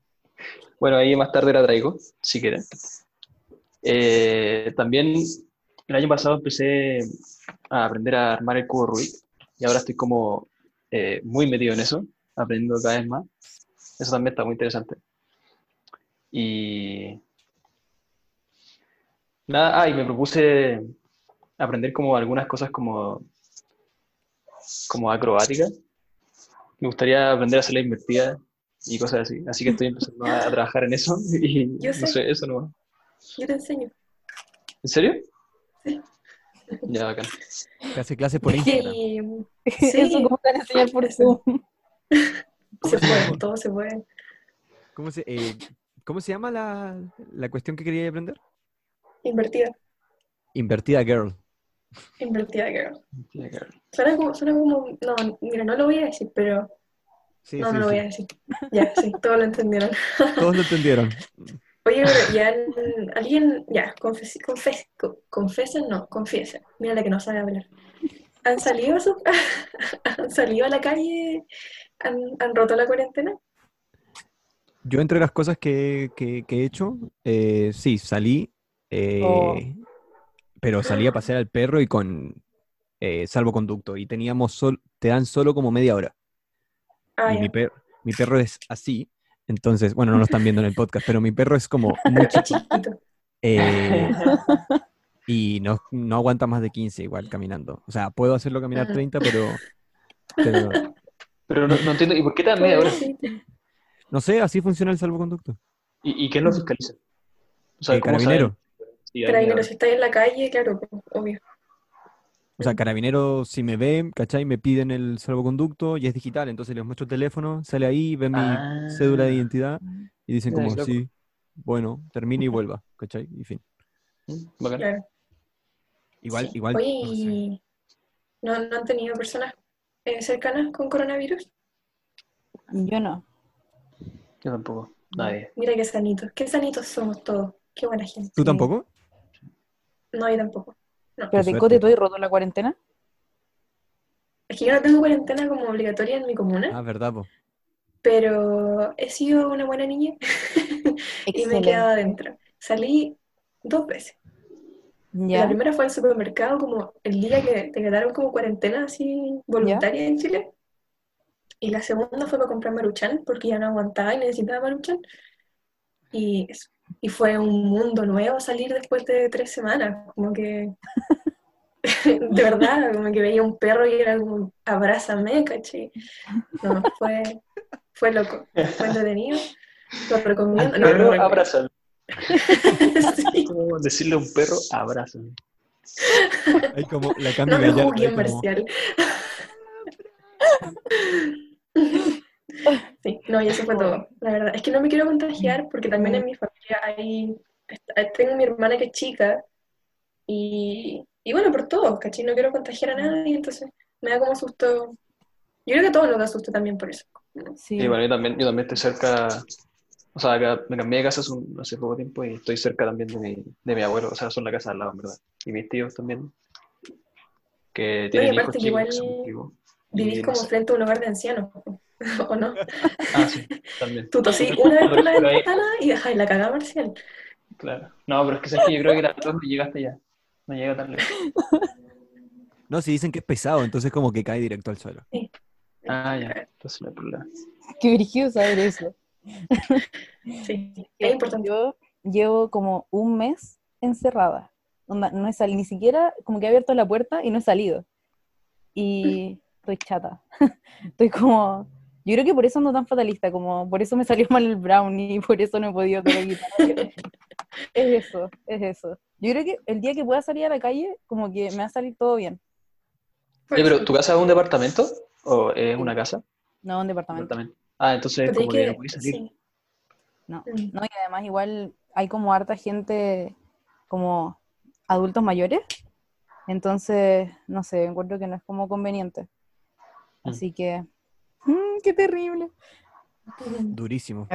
Speaker 3: Bueno, ahí más tarde la traigo, si quieren. Eh, también el año pasado empecé a aprender a armar el cubo Rubik y ahora estoy como eh, muy metido en eso, aprendiendo cada vez más. Eso también está muy interesante. Y nada, ah, y me propuse aprender como algunas cosas como, como acrobáticas. Me gustaría aprender a hacer la invertida y cosas así. Así que estoy empezando a, a trabajar en eso y
Speaker 2: Yo
Speaker 3: no
Speaker 2: sé.
Speaker 3: sé, eso no.
Speaker 2: Yo te enseño.
Speaker 3: ¿En serio?
Speaker 2: Sí.
Speaker 3: Ya, bacán.
Speaker 1: Que hace clases por Instagram.
Speaker 4: Eso
Speaker 2: Sí.
Speaker 4: como te van a enseñar por Zoom.
Speaker 2: se puede, todo se puede.
Speaker 1: ¿Cómo se, eh, ¿cómo se llama la, la cuestión que quería aprender?
Speaker 2: Invertida,
Speaker 1: Invertida Girl.
Speaker 2: invertida, girl.
Speaker 3: Ya, claro.
Speaker 2: Suena como, suena como, no, mira, no lo voy a decir, pero
Speaker 1: Sí,
Speaker 2: no,
Speaker 1: sí,
Speaker 2: no lo
Speaker 1: sí.
Speaker 2: voy a decir. Ya, sí, todos lo entendieron.
Speaker 1: Todos lo entendieron.
Speaker 2: Oye, pero ya alguien, ya, confes, confes, co- confesen, no, confiesen. Mira la que no sabe hablar. ¿Han salido su- ¿Han salido a la calle? ¿Han, han roto la cuarentena?
Speaker 1: Yo entre las cosas que, que- que he hecho, eh, sí, salí, eh,
Speaker 4: Oh.
Speaker 1: pero salí a pasear al perro y con eh, salvoconducto. Y teníamos sol, te dan solo como media hora.
Speaker 2: Ah,
Speaker 1: y mi, per- mi perro es así. Entonces, bueno, no lo están viendo en el podcast, pero mi perro es como muy
Speaker 2: chiquito.
Speaker 1: eh, y no, no aguanta más de 15 igual caminando. O sea, puedo hacerlo caminar
Speaker 2: Ah.
Speaker 1: 30, pero, pero
Speaker 3: Pero no, no entiendo, ¿y por qué te dan media hora?
Speaker 1: No sé, así funciona el salvoconducto.
Speaker 3: ¿Y, y quién lo fiscaliza? O
Speaker 1: Eh,
Speaker 3: ¿cómo
Speaker 1: carabinero.
Speaker 2: Carabinero, si estáis en la calle, claro, obvio.
Speaker 1: O sea, carabinero, si me ven, ¿cachai? Me piden el salvoconducto y es digital, entonces les muestro el teléfono, sale ahí, ven mi
Speaker 3: Ah.
Speaker 1: cédula de identidad y dicen como,
Speaker 3: loco.
Speaker 1: sí, bueno, termine y vuelva, ¿cachai? Y fin.
Speaker 3: Mm, bacán.
Speaker 2: Claro.
Speaker 1: Igual,
Speaker 2: Sí.
Speaker 1: igual,
Speaker 2: Oye,
Speaker 1: no sé.
Speaker 2: ¿y ¿no, no han tenido personas eh, cercanas con coronavirus?
Speaker 4: Yo no.
Speaker 3: Yo tampoco. Nadie.
Speaker 2: Mira qué sanitos, qué sanitos somos todos. Qué buena gente.
Speaker 1: ¿Tú tampoco?
Speaker 2: No, yo tampoco. No.
Speaker 4: Pero te
Speaker 1: suerte.
Speaker 4: cote, ¿tú has roto la cuarentena?
Speaker 2: Es que yo no tengo cuarentena como obligatoria en mi comuna,
Speaker 1: Ah, verdad, po.
Speaker 2: pero he sido una buena niña y me he quedado adentro. Salí dos veces. La
Speaker 4: Ya.
Speaker 2: primera fue al supermercado como el día que decretaron como cuarentena así voluntaria en Chile. Y la segunda fue para comprar Maruchan porque ya no aguantaba y necesitaba Maruchan. Y, eso. Y fue un mundo nuevo salir después de tres semanas. Como que, de verdad, como que veía un perro y era como, abrázame, caché. No, fue, fue loco, fue entretenido. Lo recomiendo. No,
Speaker 3: perro
Speaker 2: no, no.
Speaker 3: abraza.
Speaker 2: Sí.
Speaker 3: Como decirle a un perro, abraza.
Speaker 1: Hay como la
Speaker 2: No me juzguen,
Speaker 1: hay como-
Speaker 2: Marcial. Sí, no, y eso fue todo, la verdad. Es que no me quiero contagiar porque también en mi familia hay, tengo mi hermana que es chica y, y bueno, por todo, ¿cachai? No quiero contagiar a nadie, entonces me da como susto. Yo creo que a todos nos da susto también por eso.
Speaker 4: Sí.
Speaker 3: Y bueno, yo también, yo también estoy cerca, o sea, acá me cambié de casa hace, un- hace poco tiempo y estoy cerca también de mi, de mi abuelo, o sea, son la casa al lado, en verdad. Y mis tíos también, que tienen
Speaker 2: aparte que igual
Speaker 3: chicos.
Speaker 2: Vivís como frente a un hogar de ancianos, ¿o no?
Speaker 3: Ah, sí, también.
Speaker 2: Tú tosí una vez por la ventana y dejáis la cagada Marcial.
Speaker 3: Claro. No, pero es que sabes que yo creo que la tos no llega hasta allá. No llega tan lejos.
Speaker 1: No, si dicen que es pesado, entonces como que cae directo al suelo.
Speaker 3: Ah, ya. Entonces no hay problema.
Speaker 4: Qué dirigido saber eso.
Speaker 2: Sí, es importante.
Speaker 4: Yo llevo como un mes encerrada. Onda, no he salido, ni siquiera como que he abierto la puerta y no he salido. Y estoy chata. Estoy como. Yo creo que por eso ando tan fatalista, como por eso me salió mal el brownie y por eso no he podido tocar guitarra. Es eso, es eso. Yo creo que el día que pueda salir a la calle, como que me va a salir todo bien.
Speaker 3: Oye, pero ¿tu casa es un departamento? ¿O es una casa?
Speaker 4: No un departamento.
Speaker 3: Departamento. Ah, entonces
Speaker 2: Pero
Speaker 3: como que
Speaker 2: que-
Speaker 3: no podéis salir.
Speaker 2: sí.
Speaker 4: No. No, y además igual hay como harta gente como adultos mayores, entonces, no sé, encuentro que no es como conveniente.
Speaker 3: Mm.
Speaker 4: Así que, mm, qué terrible.
Speaker 1: Durísimo.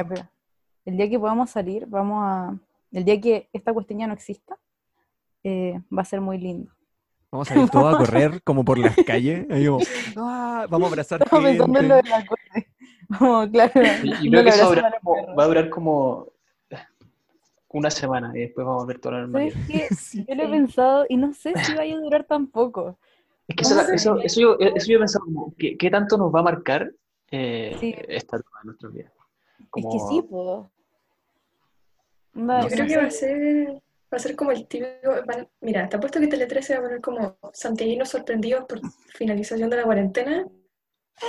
Speaker 4: El día que podamos salir, vamos a, el día que esta cuestión ya no exista, eh, va a ser muy lindo.
Speaker 1: Vamos a ir todos a correr como por las calles. ahí "Ah", vamos a abrazar
Speaker 4: Estaba pensando en lo
Speaker 1: gente.
Speaker 4: de la. Como, claro.
Speaker 3: Y, creo que eso va a durar como,
Speaker 4: perros.
Speaker 3: va a durar como una semana y después vamos a ver toda la
Speaker 4: ¿Sabes
Speaker 3: normalidad.
Speaker 1: Sí.
Speaker 4: Yo lo he pensado y no sé si vaya a durar tan poco.
Speaker 3: Es que eso,
Speaker 2: No sé.
Speaker 3: eso, eso yo, eso yo he pensado como, ¿qué, qué tanto nos va a marcar eh,
Speaker 4: Sí.
Speaker 3: esta etapa de nuestras vidas?
Speaker 4: Es
Speaker 3: Como-
Speaker 4: que sí, pues.
Speaker 2: Yo creo que va a ser, va a ser como el típico. van- mira, te apuesto que Tele 13 va a poner como santiaguinos sorprendidos por finalización de la cuarentena.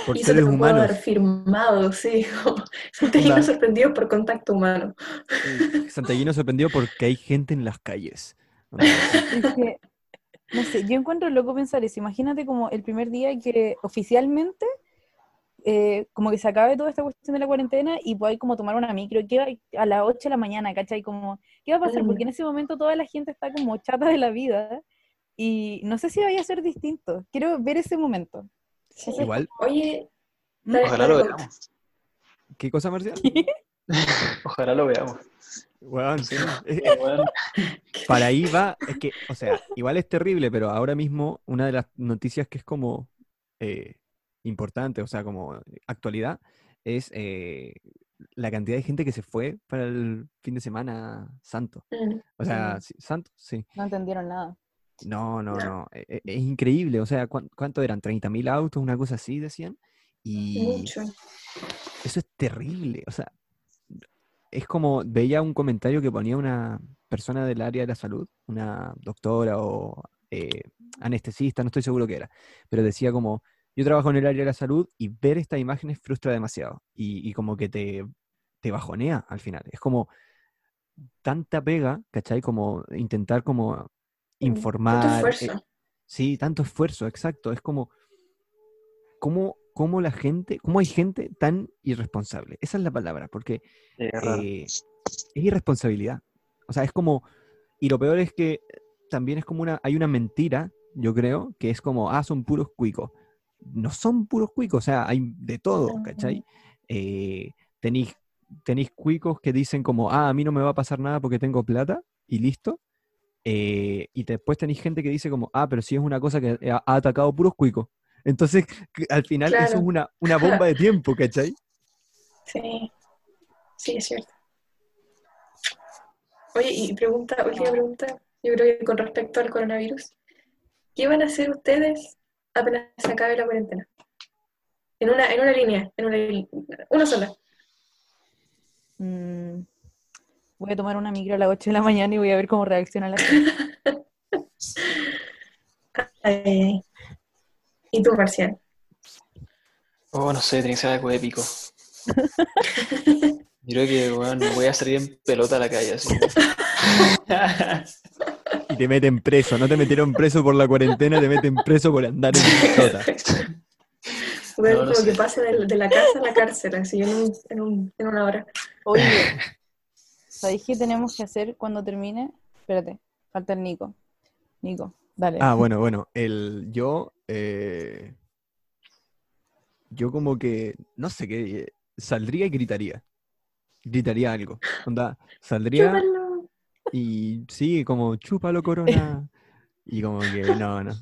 Speaker 1: Por
Speaker 2: y eso
Speaker 1: seres
Speaker 2: puedo
Speaker 1: humanos.
Speaker 2: dar firmado, sí. como santiaguinos sorprendidos por contacto humano.
Speaker 1: Sí, Santiaguino sorprendido porque hay gente en las calles. Onda,
Speaker 4: Es que, no sé, yo encuentro loco pensar eso. Imagínate como el primer día que oficialmente, eh, como que se acabe toda esta cuestión de la cuarentena y podáis como tomar una micro, que va a las 8 de la mañana, ¿cachai? Como, ¿qué va a pasar? Porque en ese momento toda la gente está como chata de la vida y no sé si vaya a ser distinto. Quiero ver ese momento.
Speaker 2: Sí.
Speaker 1: Igual,
Speaker 2: Oye,
Speaker 4: ¿Mm?
Speaker 3: Ojalá lo veamos.
Speaker 1: ¿qué cosa, Marcial?
Speaker 3: Ojalá lo veamos.
Speaker 1: Weón, sí.
Speaker 3: Bueno,
Speaker 1: Para ahí va, es que, o sea, igual es terrible, pero ahora mismo una de las noticias que es como eh, importante, o sea, como actualidad, es eh, la cantidad de gente que se fue para el fin de semana santo.
Speaker 2: mm,
Speaker 1: O sea,
Speaker 4: Mm.
Speaker 1: sí, santo, sí.
Speaker 4: No entendieron nada.
Speaker 1: No, no,
Speaker 2: No.
Speaker 1: e- e- Es, increíble. O sea, ¿cuán- ¿cuánto eran? ¿30.000 autos? Una cosa así, decían. Y
Speaker 2: mucho.
Speaker 1: eso es terrible. O sea, es como, veía un comentario que ponía una persona del área de la salud, una doctora o eh, anestesista, no estoy seguro qué era, pero decía como, yo trabajo en el área de la salud y ver estas imágenes frustra demasiado y, y como que te, te bajonea al final. Es como tanta pega, ¿cachai? Como intentar como informar.
Speaker 2: Tanto
Speaker 1: eh,
Speaker 2: esfuerzo.
Speaker 1: Sí, tanto esfuerzo, exacto. Es como, ¿cómo, cómo la gente, cómo hay gente tan irresponsable? Esa es la palabra, porque
Speaker 3: eh,
Speaker 1: eh, es irresponsabilidad. O sea, es como, y lo peor es que también es como una, hay una mentira, yo creo, que es como, ah, son puros cuicos. No son puros cuicos, o sea, hay de todo, ¿cachai? Eh, tenéis, tenéis cuicos que dicen como, ah, a mí no me va a pasar nada porque tengo plata, y listo. Eh, y después tenéis gente que dice como, ah, pero si es una cosa que ha, ha atacado puros cuicos. Entonces, al final eso es una, una bomba de tiempo, ¿cachai?
Speaker 2: Sí, sí, es cierto. Oye, y pregunta, última pregunta, yo creo que con respecto al coronavirus, ¿qué van a hacer ustedes apenas se acabe la cuarentena? En una, en una línea, en una, una sola.
Speaker 4: Mm, voy a tomar una micro a las 8 de la mañana y voy a ver cómo reacciona la gente.
Speaker 2: ¿Y tú, Marcial?
Speaker 3: Oh, no sé, tiene que ser algo épico. Yo creo que, bueno, voy a salir en pelota a la calle, así.
Speaker 1: Y te meten preso, no te metieron preso por la cuarentena, te meten preso por andar en pelota.
Speaker 2: Bueno,
Speaker 3: No, no sé.
Speaker 2: que pase de, de la casa a la cárcel, así en, un- en, un- en una hora.
Speaker 4: Oye, ¿sabéis qué tenemos que hacer cuando termine? Espérate, falta el Nico. Nico, dale.
Speaker 1: Ah, bueno, bueno, el, yo, eh, yo como que, no sé qué, eh, saldría y gritaría. Gritaría algo. Onda, saldría
Speaker 2: Chúpalo.
Speaker 1: Y sí, como chúpalo corona. Y como que, no, no.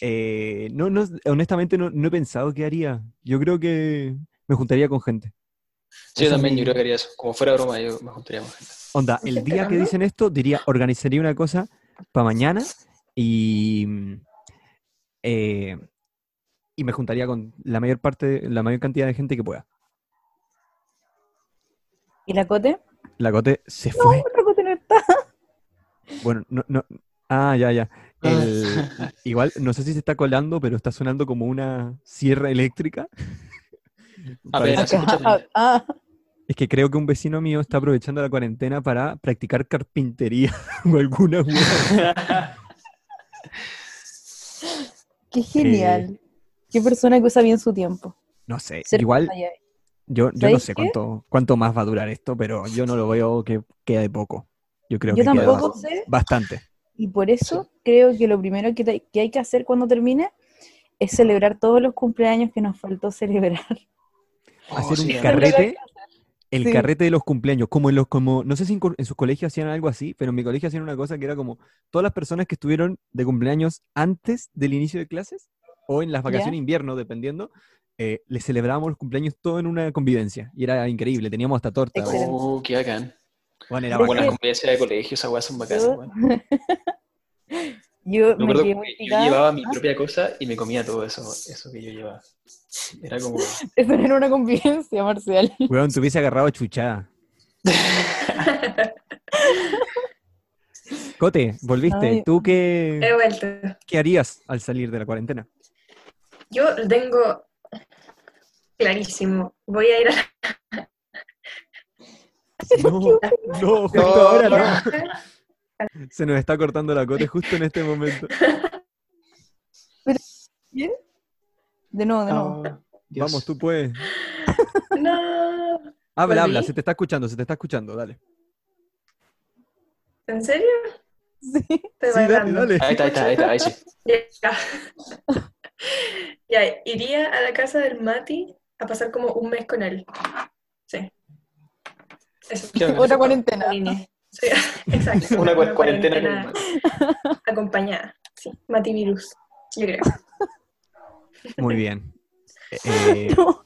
Speaker 1: Eh, no, no, honestamente no, no he pensado qué haría. Yo creo que me juntaría con gente.
Speaker 3: Sí, yo también,
Speaker 1: mi-
Speaker 3: yo creo que haría eso. Como fuera broma, yo me juntaría con gente.
Speaker 1: Onda,
Speaker 2: ¿Hay
Speaker 1: el día que dicen esto, diría, organizaría una cosa para mañana y, mm, eh, y me juntaría con la mayor parte, la mayor cantidad de gente que pueda.
Speaker 4: ¿Y la Cote?
Speaker 1: La Cote se fue.
Speaker 4: No está.
Speaker 1: Bueno, no, no. Ah, ya, ya. El- igual, no sé si se está colando, pero está sonando como una sierra eléctrica.
Speaker 3: Se escucha
Speaker 4: Ah, ah,
Speaker 1: es que creo que un vecino mío está aprovechando la cuarentena para practicar carpintería o alguna hueá.
Speaker 4: qué genial. Qué persona que usa bien su tiempo.
Speaker 1: No sé,
Speaker 4: Ser
Speaker 1: igual
Speaker 4: allá.
Speaker 1: Yo, yo no
Speaker 4: ¿Sabéis
Speaker 1: sé cuánto, cuánto más va a durar esto, pero yo no lo veo que quede poco. Yo creo
Speaker 4: Yo
Speaker 1: que queda
Speaker 4: tampoco
Speaker 1: bas-
Speaker 4: sé,
Speaker 1: bastante.
Speaker 4: y por eso creo que lo primero que, te- que hay que hacer cuando termine es celebrar todos los cumpleaños que nos faltó celebrar.
Speaker 3: Oh,
Speaker 1: Hacer un carrete, el
Speaker 4: Sí.
Speaker 1: carrete de los cumpleaños, como en los, como, no sé si en sus colegios hacían algo así, pero en mi colegio hacían una cosa que era como todas las personas que estuvieron de cumpleaños antes del inicio de clases o en las vacaciones de invierno, dependiendo, eh, les celebrábamos los cumpleaños todo en una convivencia. Y era increíble, teníamos hasta torta.
Speaker 3: Oh, qué bacán.
Speaker 1: Bueno, era
Speaker 3: Buenas convivencias de colegio, esas weas son bacanas,
Speaker 4: Yo-
Speaker 3: weón.
Speaker 4: Yo
Speaker 3: Me
Speaker 4: me quedé muy
Speaker 3: yo llevaba mi propia cosa y me comía todo eso, eso que yo llevaba. Era como...
Speaker 4: Eso era una convivencia, Marcial.
Speaker 1: Weón, te hubiese agarrado chuchada. Cote, volviste.
Speaker 4: Ay.
Speaker 1: ¿Tú
Speaker 2: He
Speaker 1: qué,
Speaker 2: vuelto.
Speaker 1: qué harías al salir de la cuarentena?
Speaker 2: Yo tengo clarísimo. Voy a ir a
Speaker 1: No, no, justo
Speaker 3: No,
Speaker 1: ahora no.
Speaker 2: la
Speaker 1: Se nos está cortando la cote justo en este momento.
Speaker 4: ¿Qué? De nuevo, de nuevo.
Speaker 3: Oh, Dios.
Speaker 1: Vamos, tú puedes.
Speaker 2: No.
Speaker 1: Habla, habla, se te está escuchando, se te está escuchando, dale.
Speaker 2: ¿En serio?
Speaker 4: Sí.
Speaker 2: Estoy
Speaker 1: Sí, dale,
Speaker 2: bailando.
Speaker 1: dale.
Speaker 3: Ahí está, ahí está, ahí está, ahí sí.
Speaker 2: Ya. Ya, iría a la casa del Mati a pasar como un mes con él. Sí. Eso.
Speaker 4: Otra cuarentena.
Speaker 2: Sí, exacto.
Speaker 3: Una cua- cuarentena con
Speaker 2: cuarentena acompañada. Sí, Mati Virus, yo creo.
Speaker 1: Muy bien. Eh,
Speaker 4: No.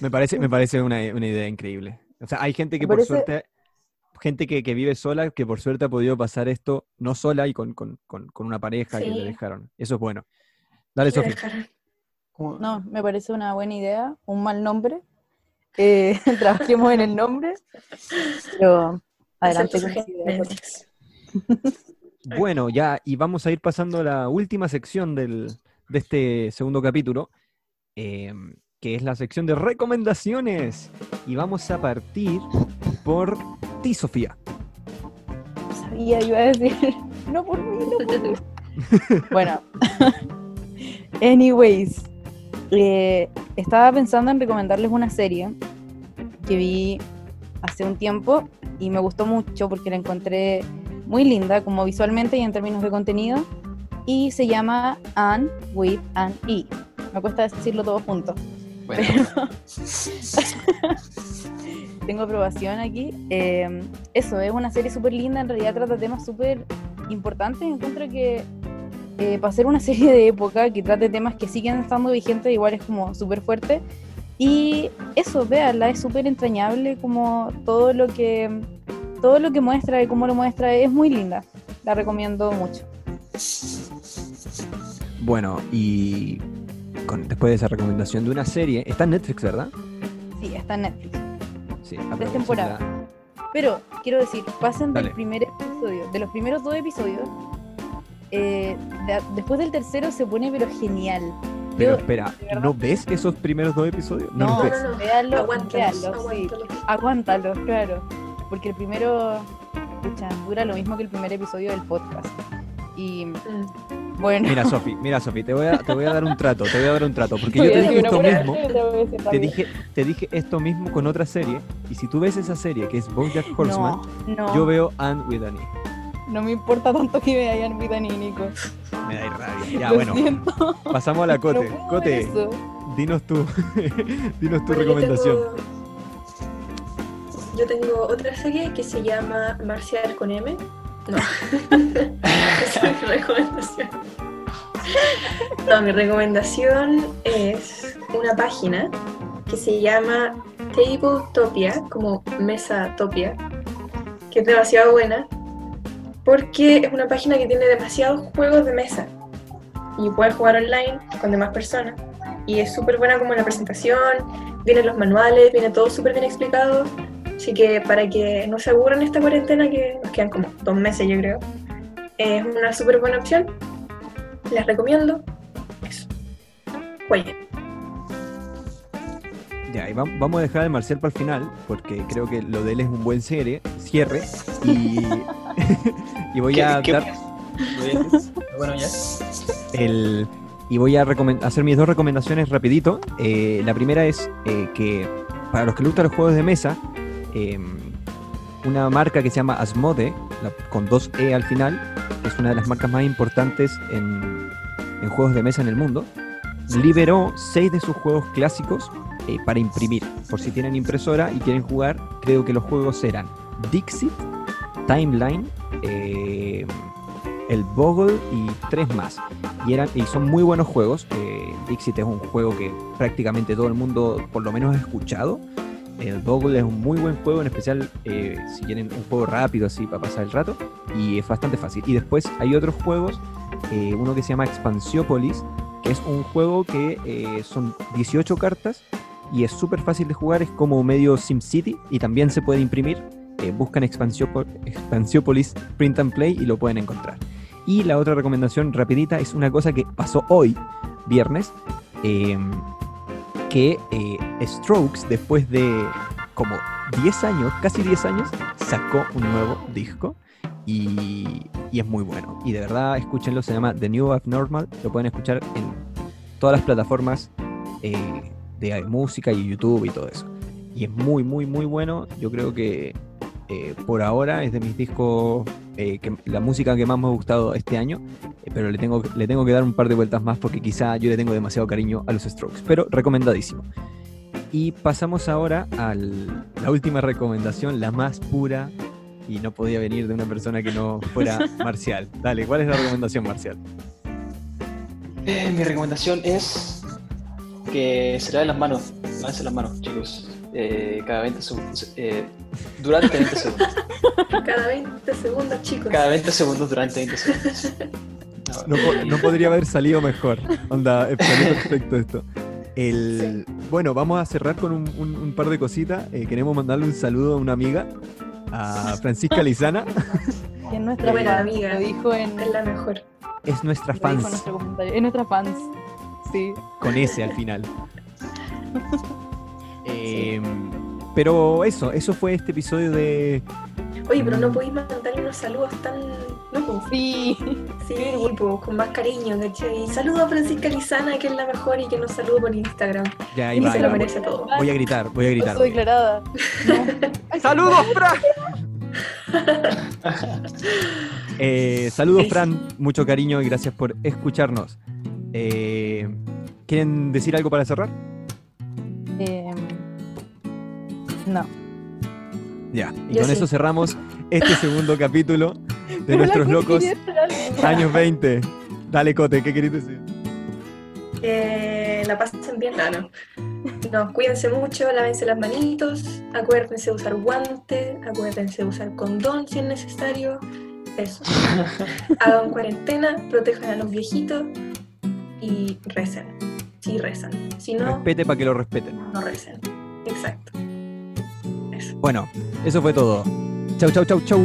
Speaker 1: me parece, me parece una, una idea increíble. O sea, hay gente que
Speaker 4: Me
Speaker 1: por
Speaker 4: parece-
Speaker 1: suerte, gente que, que vive sola, que por suerte ha podido pasar esto no sola y con, con- con- con una pareja que le dejaron. Eso es bueno. Dale,
Speaker 2: dejaron.
Speaker 3: Como-
Speaker 4: No, me parece una buena idea, un mal nombre. Eh, trabajemos en el nombre. Pero adelante con.
Speaker 1: Bueno, ya, y vamos a ir pasando a la última sección del, de este segundo capítulo, eh, que es la sección de recomendaciones. Y vamos a partir por ti, Sofía.
Speaker 4: Sabía, iba a decir, no por mí, no por mí. bueno, anyways, eh, estaba pensando en recomendarles una serie que vi hace un tiempo y me gustó mucho porque la encontré muy linda como visualmente y en términos de contenido y se llama Anne with an E. Me cuesta decirlo todo junto.
Speaker 3: Bueno,
Speaker 4: Tengo aprobación aquí. Eh, eso, es una serie súper linda, en realidad trata temas súper importantes. Encuentro que eh, para ser una serie de época que trate temas que siguen estando vigentes, igual es como súper fuerte. Y eso, véanla, es súper entrañable, como todo lo que todo lo que muestra y cómo lo muestra es muy linda. La recomiendo mucho.
Speaker 1: Bueno, y con- después de esa recomendación de una serie, está en Netflix, ¿verdad?
Speaker 4: Sí, está en Netflix.
Speaker 1: Sí,
Speaker 4: Tres temporadas. Pero quiero decir, pasen
Speaker 1: Dale.
Speaker 4: del primer episodio, de los primeros dos episodios. Eh, de- después del tercero se pone pero genial.
Speaker 1: Pero
Speaker 4: Yo-
Speaker 1: espera, ¿no ves esos primeros dos episodios? No,
Speaker 4: No,
Speaker 1: los ves.
Speaker 2: no, no.
Speaker 4: véanlo,
Speaker 2: Aguántalos,
Speaker 4: véanlo, sí.
Speaker 2: aguántalos.
Speaker 4: Claro. Porque el primero, escucha, dura lo mismo que el primer episodio del podcast. Y
Speaker 2: Mm.
Speaker 4: bueno.
Speaker 1: Mira, Sofi, mira, Sofi, te voy, a, te voy a dar un trato, te voy a dar un trato, porque yo te dije esto mismo,
Speaker 4: te
Speaker 1: dije, te dije esto mismo con otra serie, y si tú ves esa serie que es BoJack Horseman,
Speaker 4: No, no,
Speaker 1: yo veo Anne with an E.
Speaker 4: no me importa tanto que me hayan vida ni Nico.
Speaker 1: Me da rabia. Ya,
Speaker 4: Lo
Speaker 1: bueno,
Speaker 4: siento.
Speaker 1: pasamos a la Cote.
Speaker 4: no
Speaker 1: Cote, dinos tú, dinos tu
Speaker 2: Bueno, yo
Speaker 1: recomendación.
Speaker 2: tengo- Yo tengo otra serie que se llama Marcial con M. No. Esa es mi recomendación. No, mi recomendación es una página que se llama Tabletopia, como Mesa Topia, que es demasiado buena porque es una página que tiene demasiados juegos de mesa y puedes jugar online con demás personas. Y es súper buena como la presentación, vienen los manuales, viene todo súper bien explicado. Así que para que no se aburran esta cuarentena, que nos quedan como dos meses yo creo, es una súper buena opción. Les recomiendo. Eso. Oye,
Speaker 1: Ya, y vam- vamos a dejar al Marcial para el final, porque creo que lo de él es un buen cierre, cierre y, y voy a
Speaker 3: ¿Qué- qué-
Speaker 1: dar
Speaker 3: voy a decir? Bueno, ya.
Speaker 1: el y voy a hacer mis dos recomendaciones rapidito. Eh, la primera es eh, que para los que gustan los juegos de mesa, eh, una marca que se llama Asmode, la- con dos E al final, es una de las marcas más importantes en, en juegos de mesa en el mundo, liberó seis de sus juegos clásicos eh, para imprimir. Por si tienen impresora y quieren jugar, creo que los juegos eran Dixit, Timeline, eh, el Bogle y tres más. Y, eran, y son muy buenos juegos. eh, Dixit es un juego que prácticamente todo el mundo por lo menos ha escuchado. El Bogle es un muy buen juego, en especial si quieren un juego rápido así para pasar el rato. y es bastante fácil. Y después hay otros juegos, eh, uno que se llama Expansiopolis, que es un juego que eh, son 18 cartas y es súper fácil de jugar, es como medio SimCity y también se puede imprimir. Eh, buscan Expansiopolis Print and Play y lo pueden encontrar. Y la otra recomendación rapidita es una cosa que pasó hoy, viernes, eh, que eh, Strokes, después de como 10 años, casi 10 años, sacó un nuevo disco y, es muy bueno. Y de verdad, escúchenlo, se llama The New Abnormal, lo pueden escuchar en todas las plataformas eh, de música y YouTube y todo eso. Y es muy, muy, muy bueno. Yo creo que eh, por ahora es de mis discos, eh, la música que más me ha gustado este año, eh, pero le tengo, le tengo que dar un par de vueltas más porque quizá yo le tengo demasiado cariño a los Strokes, pero recomendadísimo. Y pasamos ahora a la última recomendación, la más pura, y no podía venir de una persona que no fuera Marcial. Dale, ¿cuál es la recomendación, Marcial?
Speaker 3: Eh, mi recomendación es que se laven las manos. Lávense las manos, chicos. Eh, cada 20 segundos. eh, durante 20 segundos.
Speaker 2: Cada 20 segundos, chicos.
Speaker 3: Cada 20 segundos durante 20 segundos.
Speaker 1: No, po- no podría haber salido mejor. Onda, salió perfecto esto. El, Bueno, vamos a cerrar con un, un- un par de cositas. Eh, queremos mandarle un saludo a una amiga, a Francisca Lizana.
Speaker 4: Que es nuestra
Speaker 2: Buena amiga.
Speaker 4: Lo dijo en,
Speaker 2: Es la mejor.
Speaker 1: Es nuestra
Speaker 4: lo dijo en
Speaker 1: fans.
Speaker 4: Es nuestra fans. Sí.
Speaker 1: con S al final. Eh, Pero eso, eso fue este episodio de...
Speaker 2: Oye, pero no podéis mandarle unos saludos tan locos.
Speaker 4: Sí.
Speaker 2: Sí, pues, con más cariño, ¿cachai? Y saludo a Francisca Lizana, que es la mejor y que nos saluda por Instagram.
Speaker 1: Ya, ahí
Speaker 2: Y
Speaker 1: va,
Speaker 2: se
Speaker 1: ahí
Speaker 2: lo
Speaker 1: va.
Speaker 2: merece todo.
Speaker 1: Voy a gritar, voy a gritar.
Speaker 4: Declarada. No.
Speaker 1: ¡Saludos, Fran! Eh, saludos. Fran. Mucho cariño y gracias por escucharnos. Eh, ¿Quieren decir algo para cerrar?
Speaker 4: Eh, no.
Speaker 1: Ya. Y
Speaker 2: Yo
Speaker 1: con
Speaker 2: sí.
Speaker 1: eso cerramos este segundo capítulo de nuestros locos años 20. Dale, Cote, ¿qué querés decir?
Speaker 2: Que la pasen bien, no, no. No, cuídense mucho, lávense las manitos, acuérdense de usar guantes, acuérdense de usar condón si es necesario. Eso. Hagan cuarentena, protejan a los viejitos y recen. Sí, rezan. Si no,
Speaker 1: Respete para que lo respeten.
Speaker 2: no recen. Exacto. Eso.
Speaker 1: Bueno, eso fue todo. Chau, chau, chau, chau.